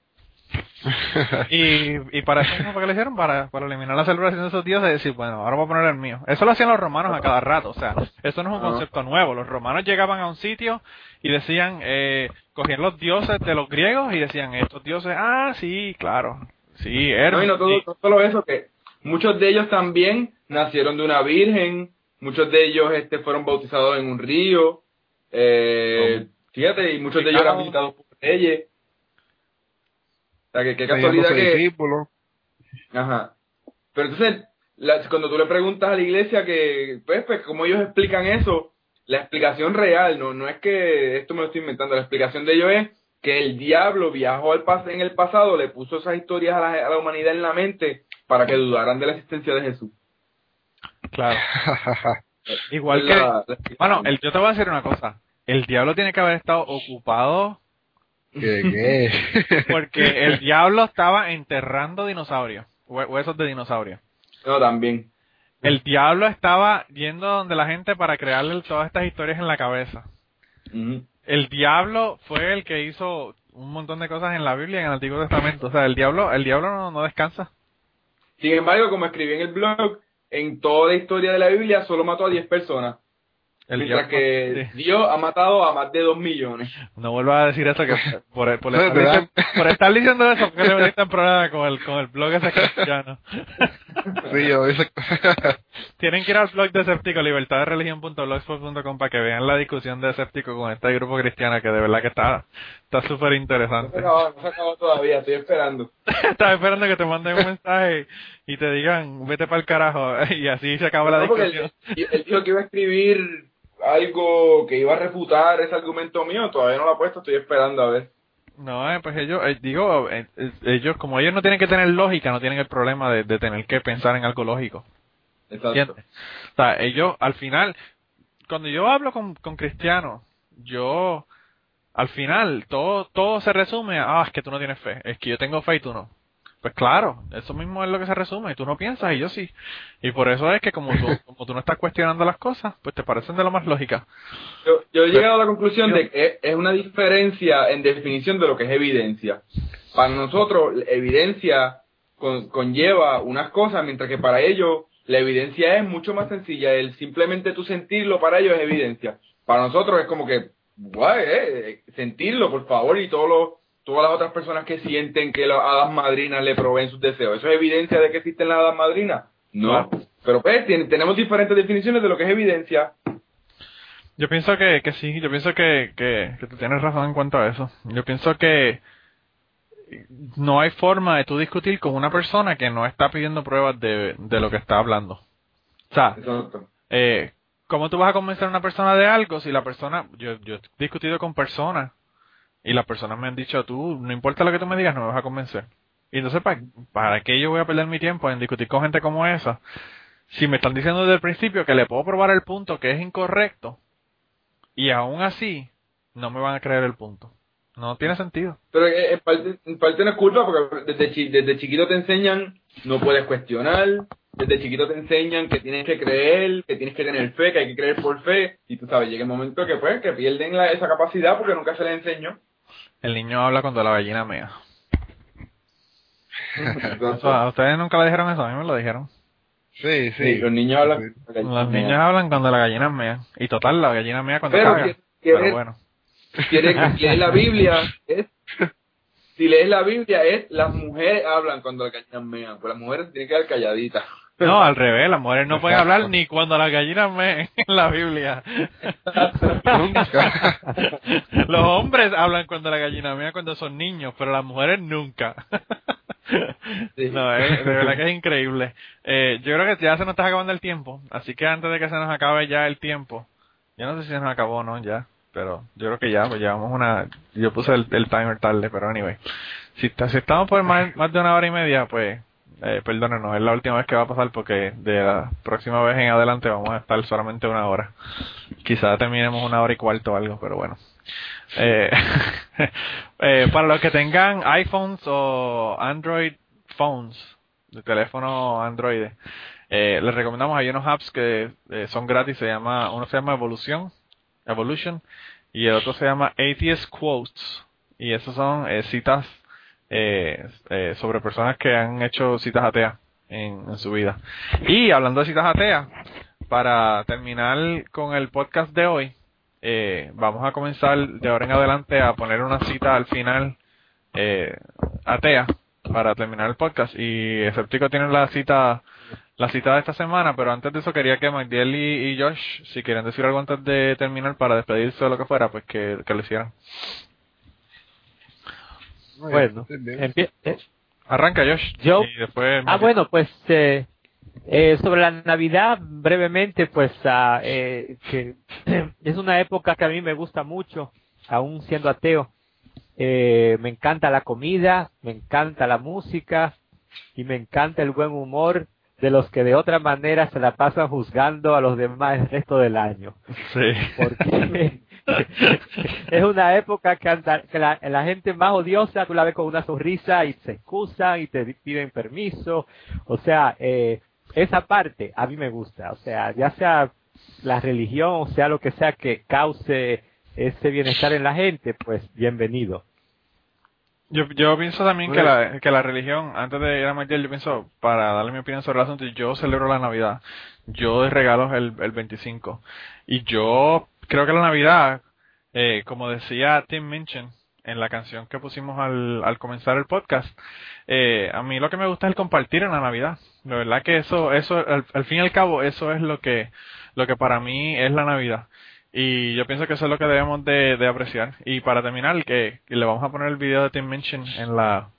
Y, y para eso mismo, ¿para qué lo hicieron? Para, para eliminar la celebración de esos dioses y decir, bueno, ahora voy a poner el mío. Eso lo hacían los romanos a cada rato, o sea, eso no es un Ah. concepto nuevo. Los romanos llegaban a un sitio y decían, eh, cogían los dioses de los griegos y decían, estos dioses, ah, sí, claro, sí, No, Hermes, y no, todo, no solo eso, que muchos de ellos también nacieron de una virgen, muchos de ellos este fueron bautizados en un río, eh, fíjate, y muchos de ellos eran visitados por reyes. O sea, que qué casualidad que... discípulos. Ajá. Pero entonces, la- cuando tú le preguntas a la iglesia que, pues, pues, cómo ellos explican eso, la explicación real, no, no es que esto me lo estoy inventando, la explicación de ellos es que el diablo viajó al pas en el pasado, le puso esas historias a la, a la humanidad en la mente para que dudaran de la existencia de Jesús. Claro. Igual que, La- la explicación. bueno, el, yo te voy a decir una cosa, el diablo tiene que haber estado ocupado ¿Qué, qué? porque el diablo estaba enterrando dinosaurios, hue- huesos de dinosaurios. No, también. El diablo estaba yendo donde la gente para crearle todas estas historias en la cabeza. El diablo fue el que hizo un montón de cosas en la Biblia y en el Antiguo Testamento. O sea, el diablo, el diablo no, no descansa. Sin embargo, como escribí en el blog, en toda la historia de la Biblia solo mató a 10 personas. Mientras que sí. Dios ha matado a más de 2 millones. No vuelvas a decir eso que por, por, estar, diciendo, por estar diciendo eso, porque le metiste en problema con el, con el blog ese cristiano. Sí, yo ese- Tienen que ir al blog de Escéptico, libertadreligion.blogspot.com para que vean la discusión de Escéptico con este grupo cristiano que de verdad que está está súper interesante. no se acabó todavía, estoy esperando. Estaba esperando que te manden un mensaje y te digan, vete para el carajo, y así se acaba la No, discusión. él, él dijo que iba a escribir algo que iba a refutar ese argumento mío, todavía no lo ha puesto, estoy esperando a ver. No, eh, pues ellos, eh, digo, eh, ellos, como ellos no tienen que tener lógica, no tienen el problema de, de tener que pensar en algo lógico. Exacto. O sea, ellos, al final, cuando yo hablo con, con cristianos, yo, al final, todo, todo se resume a, ah, es que tú no tienes fe, es que yo tengo fe y tú no. Pues claro, eso mismo es lo que se resume, y tú no piensas y yo sí. Y por eso es que como tú, como tú no estás cuestionando las cosas, pues te parecen de lo más lógica. Yo, yo he llegado a la conclusión de que es, es una diferencia en definición de lo que es evidencia. Para nosotros, la evidencia con- conlleva unas cosas, mientras que para ellos la evidencia es mucho más sencilla. El simplemente tú sentirlo para ellos es evidencia. Para nosotros es como que, guay, eh, sentirlo, por favor, y todos los, todas las otras personas que sienten que las hadas madrinas le proveen sus deseos. ¿Eso es evidencia de que existen las hadas madrinas? No. Claro. Pero pues, tenemos diferentes definiciones de lo que es evidencia. Yo pienso que, que sí, yo pienso que, que, que tú tienes razón en cuanto a eso. Yo pienso que no hay forma de tú discutir con una persona que no está pidiendo pruebas de, de lo que está hablando. O sea, eh, ¿cómo tú vas a convencer a una persona de algo si la persona, yo, yo he discutido con personas y las personas me han dicho, tú, no importa lo que tú me digas, no me vas a convencer. Y entonces, ¿para, ¿para qué yo voy a perder mi tiempo en discutir con gente como esa? Si me están diciendo desde el principio que le puedo probar el punto que es incorrecto y aún así no me van a creer el punto. No tiene sentido. Pero en parte, en parte no es culpa porque desde, chi- desde chiquito te enseñan no puedes cuestionar, desde chiquito te enseñan que tienes que creer, que tienes que tener fe, que hay que creer por fe, y tú sabes, llega el momento que pues que pierden la- esa capacidad porque nunca se les enseñó. El niño habla cuando la gallina mea. Entonces, Eso, ¿A ustedes nunca le dijeron eso? A mí me lo dijeron. Sí, sí, sí. los niños hablan. Los niños hablan cuando la gallina mea. Y total, la gallina mea cuando Pero caga. Pero bueno. Quieres leer la Biblia, es, si lees la Biblia es las mujeres hablan cuando las gallinas mean, pues las mujeres tienen que quedar calladitas. No, al revés, las mujeres no pueden hablar ni cuando las gallinas meen en la Biblia. Nunca. Los hombres hablan cuando la gallina mea cuando son niños, pero las mujeres nunca. Sí. No, es, de verdad que es increíble. Eh, yo creo que ya se nos está acabando el tiempo, así que antes de que se nos acabe ya el tiempo, yo no sé si se nos acabó o no ya, pero yo creo que ya, pues llevamos una, yo puse el, el timer tarde, pero anyway. Si, está, si estamos por más, más de una hora y media, pues eh, perdónenos, es la última vez que va a pasar porque de la próxima vez en adelante vamos a estar solamente una hora. Quizá terminemos una hora y cuarto o algo, pero bueno. Eh, eh, para los que tengan iPhones o Android phones, de teléfono Android, eh, les recomendamos, hay unos apps que son gratis, se llama, uno se llama Evolution, Evolution, y el otro se llama Atheist Quotes, y esos son citas eh, eh, sobre personas que han hecho citas ateas en, en su vida. Y hablando de citas ateas, para terminar con el podcast de hoy, eh, vamos a comenzar de ahora en adelante a poner una cita al final eh, atea para terminar el podcast y Escéptico tiene la cita la cita de esta semana, pero antes de eso quería que Magdiel y, y Josh, si quieren decir algo antes de terminar para despedirse o lo que fuera, pues que lo hicieran. Bueno, empie- eh, Arranca Josh. Yo- Y después Ah, bueno, pues eh, eh, sobre la Navidad, brevemente, pues ah, eh, que es una época que a mí me gusta mucho, aún siendo ateo. Eh, me encanta la comida, me encanta la música y me encanta el buen humor de los que de otra manera se la pasan juzgando a los demás el resto del año. Sí. Porque es una época que, anda- que la, la gente más odiosa tú la ves con una sonrisa y se excusan y te piden permiso. O sea, eh, esa parte a mí me gusta. O sea, ya sea la religión o sea lo que sea que cause ese bienestar en la gente, pues bienvenido. Yo, yo pienso también que la, que la religión, antes de ir a Magdiel, yo pienso, para darle mi opinión sobre el asunto, yo celebro la Navidad. Yo doy regalos el, el 25. Y yo creo que la Navidad, eh, como decía Tim Minchin en la canción que pusimos al, al comenzar el podcast, eh, a mí lo que me gusta es el compartir en la Navidad. La verdad que eso, eso, al, al fin y al cabo, eso es lo que, lo que para mí es la Navidad. Y yo pienso que eso es lo que debemos de, de apreciar. Y para terminar, que, le vamos a poner el video de Tim Minchin en la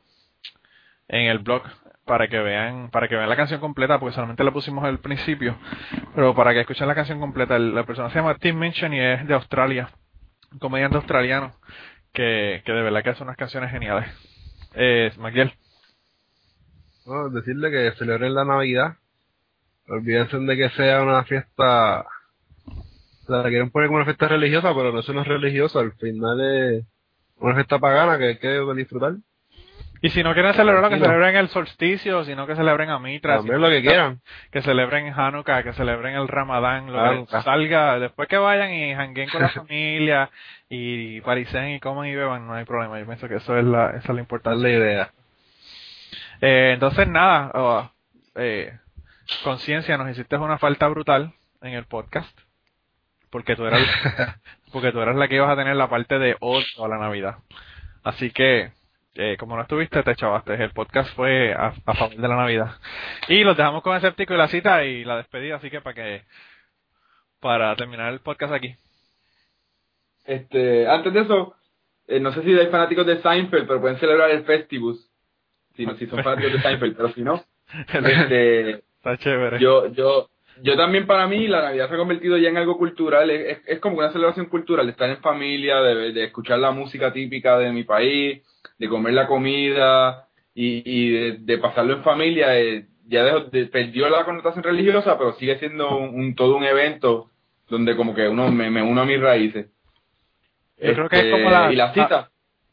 en el blog para que vean para que vean la canción completa porque solamente la pusimos al principio pero para que escuchen la canción completa la persona se llama Tim Minchin y es de Australia un comediante australiano que, que de verdad que hace unas canciones geniales eh, Miguel No, decirle que celebren la Navidad. Olvídense de que sea una fiesta. La quieren poner como una fiesta religiosa, pero no es una religiosa. Al final es una fiesta pagana que hay que disfrutar. y si no quieren celebrarlo que celebren el solsticio sino que celebren a Mitra También si- lo que quieran. que celebren Hanukkah, que celebren el Ramadán, lo que salga, después que vayan y jangueen con la familia y paricen y coman y beban, no hay problema. Yo pienso que eso es la, esa es la es importancia. la idea. Eh, entonces nada, oh, eh, conciencia, nos hiciste una falta brutal en el podcast, porque tú eras, porque tú eras la que ibas a tener la parte de odio a la Navidad. Así que, eh, como no estuviste, te chavaste. El podcast fue a, a favor de la Navidad. Y los dejamos con escéptico y la cita y la despedida, así que para que, para terminar el podcast aquí. Este, antes de eso, eh, no sé si hay fanáticos de Seinfeld, pero pueden celebrar el Festivus. Si, no, si son fanáticos de Seinfeld, pero si no, este, Está chévere. yo, yo, yo también para mí la Navidad se ha convertido ya en algo cultural, es, es, es como una celebración cultural, de estar en familia, de, de escuchar la música típica de mi país, de comer la comida y, y de, de pasarlo en familia. eh, ya dejó- de- perdió la connotación religiosa, pero sigue siendo un, un- todo un evento donde como que uno me, me uno a mis raíces. Yo creo que es Este, como la- y la cita.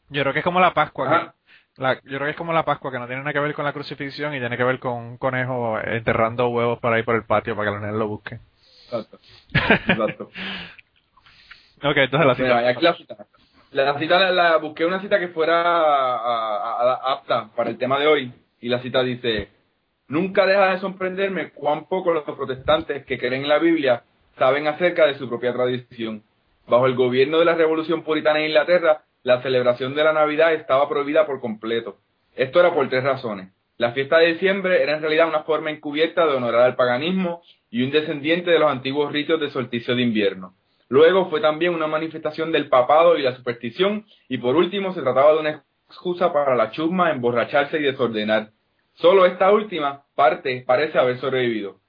Yo creo que es como la Pascua. La- yo creo que es como la Pascua, que no tiene nada que ver con la crucifixión y tiene que ver con un conejo enterrando huevos por ahí por el patio para que los nenes lo busquen. Exacto. Exacto. ok, entonces la Mira, cita. aquí la cita. La cita la, la- busqué una cita que fuera a- a- a- apta para el tema de hoy y la cita dice nunca deja de sorprenderme cuán poco los protestantes que creen en la Biblia saben acerca de su propia tradición. Bajo el gobierno de la Revolución Puritana en Inglaterra, la celebración de la Navidad estaba prohibida por completo. Esto era por tres razones. La fiesta de diciembre era en realidad una forma encubierta de honorar al paganismo y un descendiente de los antiguos ritos de solsticio de invierno. Luego fue también una manifestación del papado y la superstición, y por último se trataba de una excusa para la chusma, emborracharse y desordenar. Solo esta última parte parece haber sobrevivido.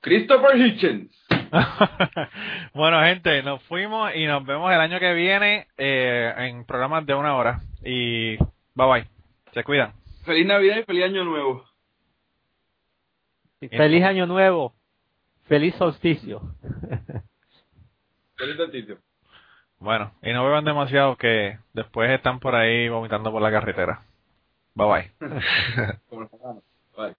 Christopher Hitchens. bueno, gente, nos fuimos y nos vemos el año que viene eh, en programas de una hora. Y bye bye. Se cuidan. Feliz Navidad y feliz Año Nuevo. Feliz año nuevo. Feliz solsticio. Feliz solsticio. Bueno, y no beban demasiado que después están por ahí vomitando por la carretera. Bye bye. Bye.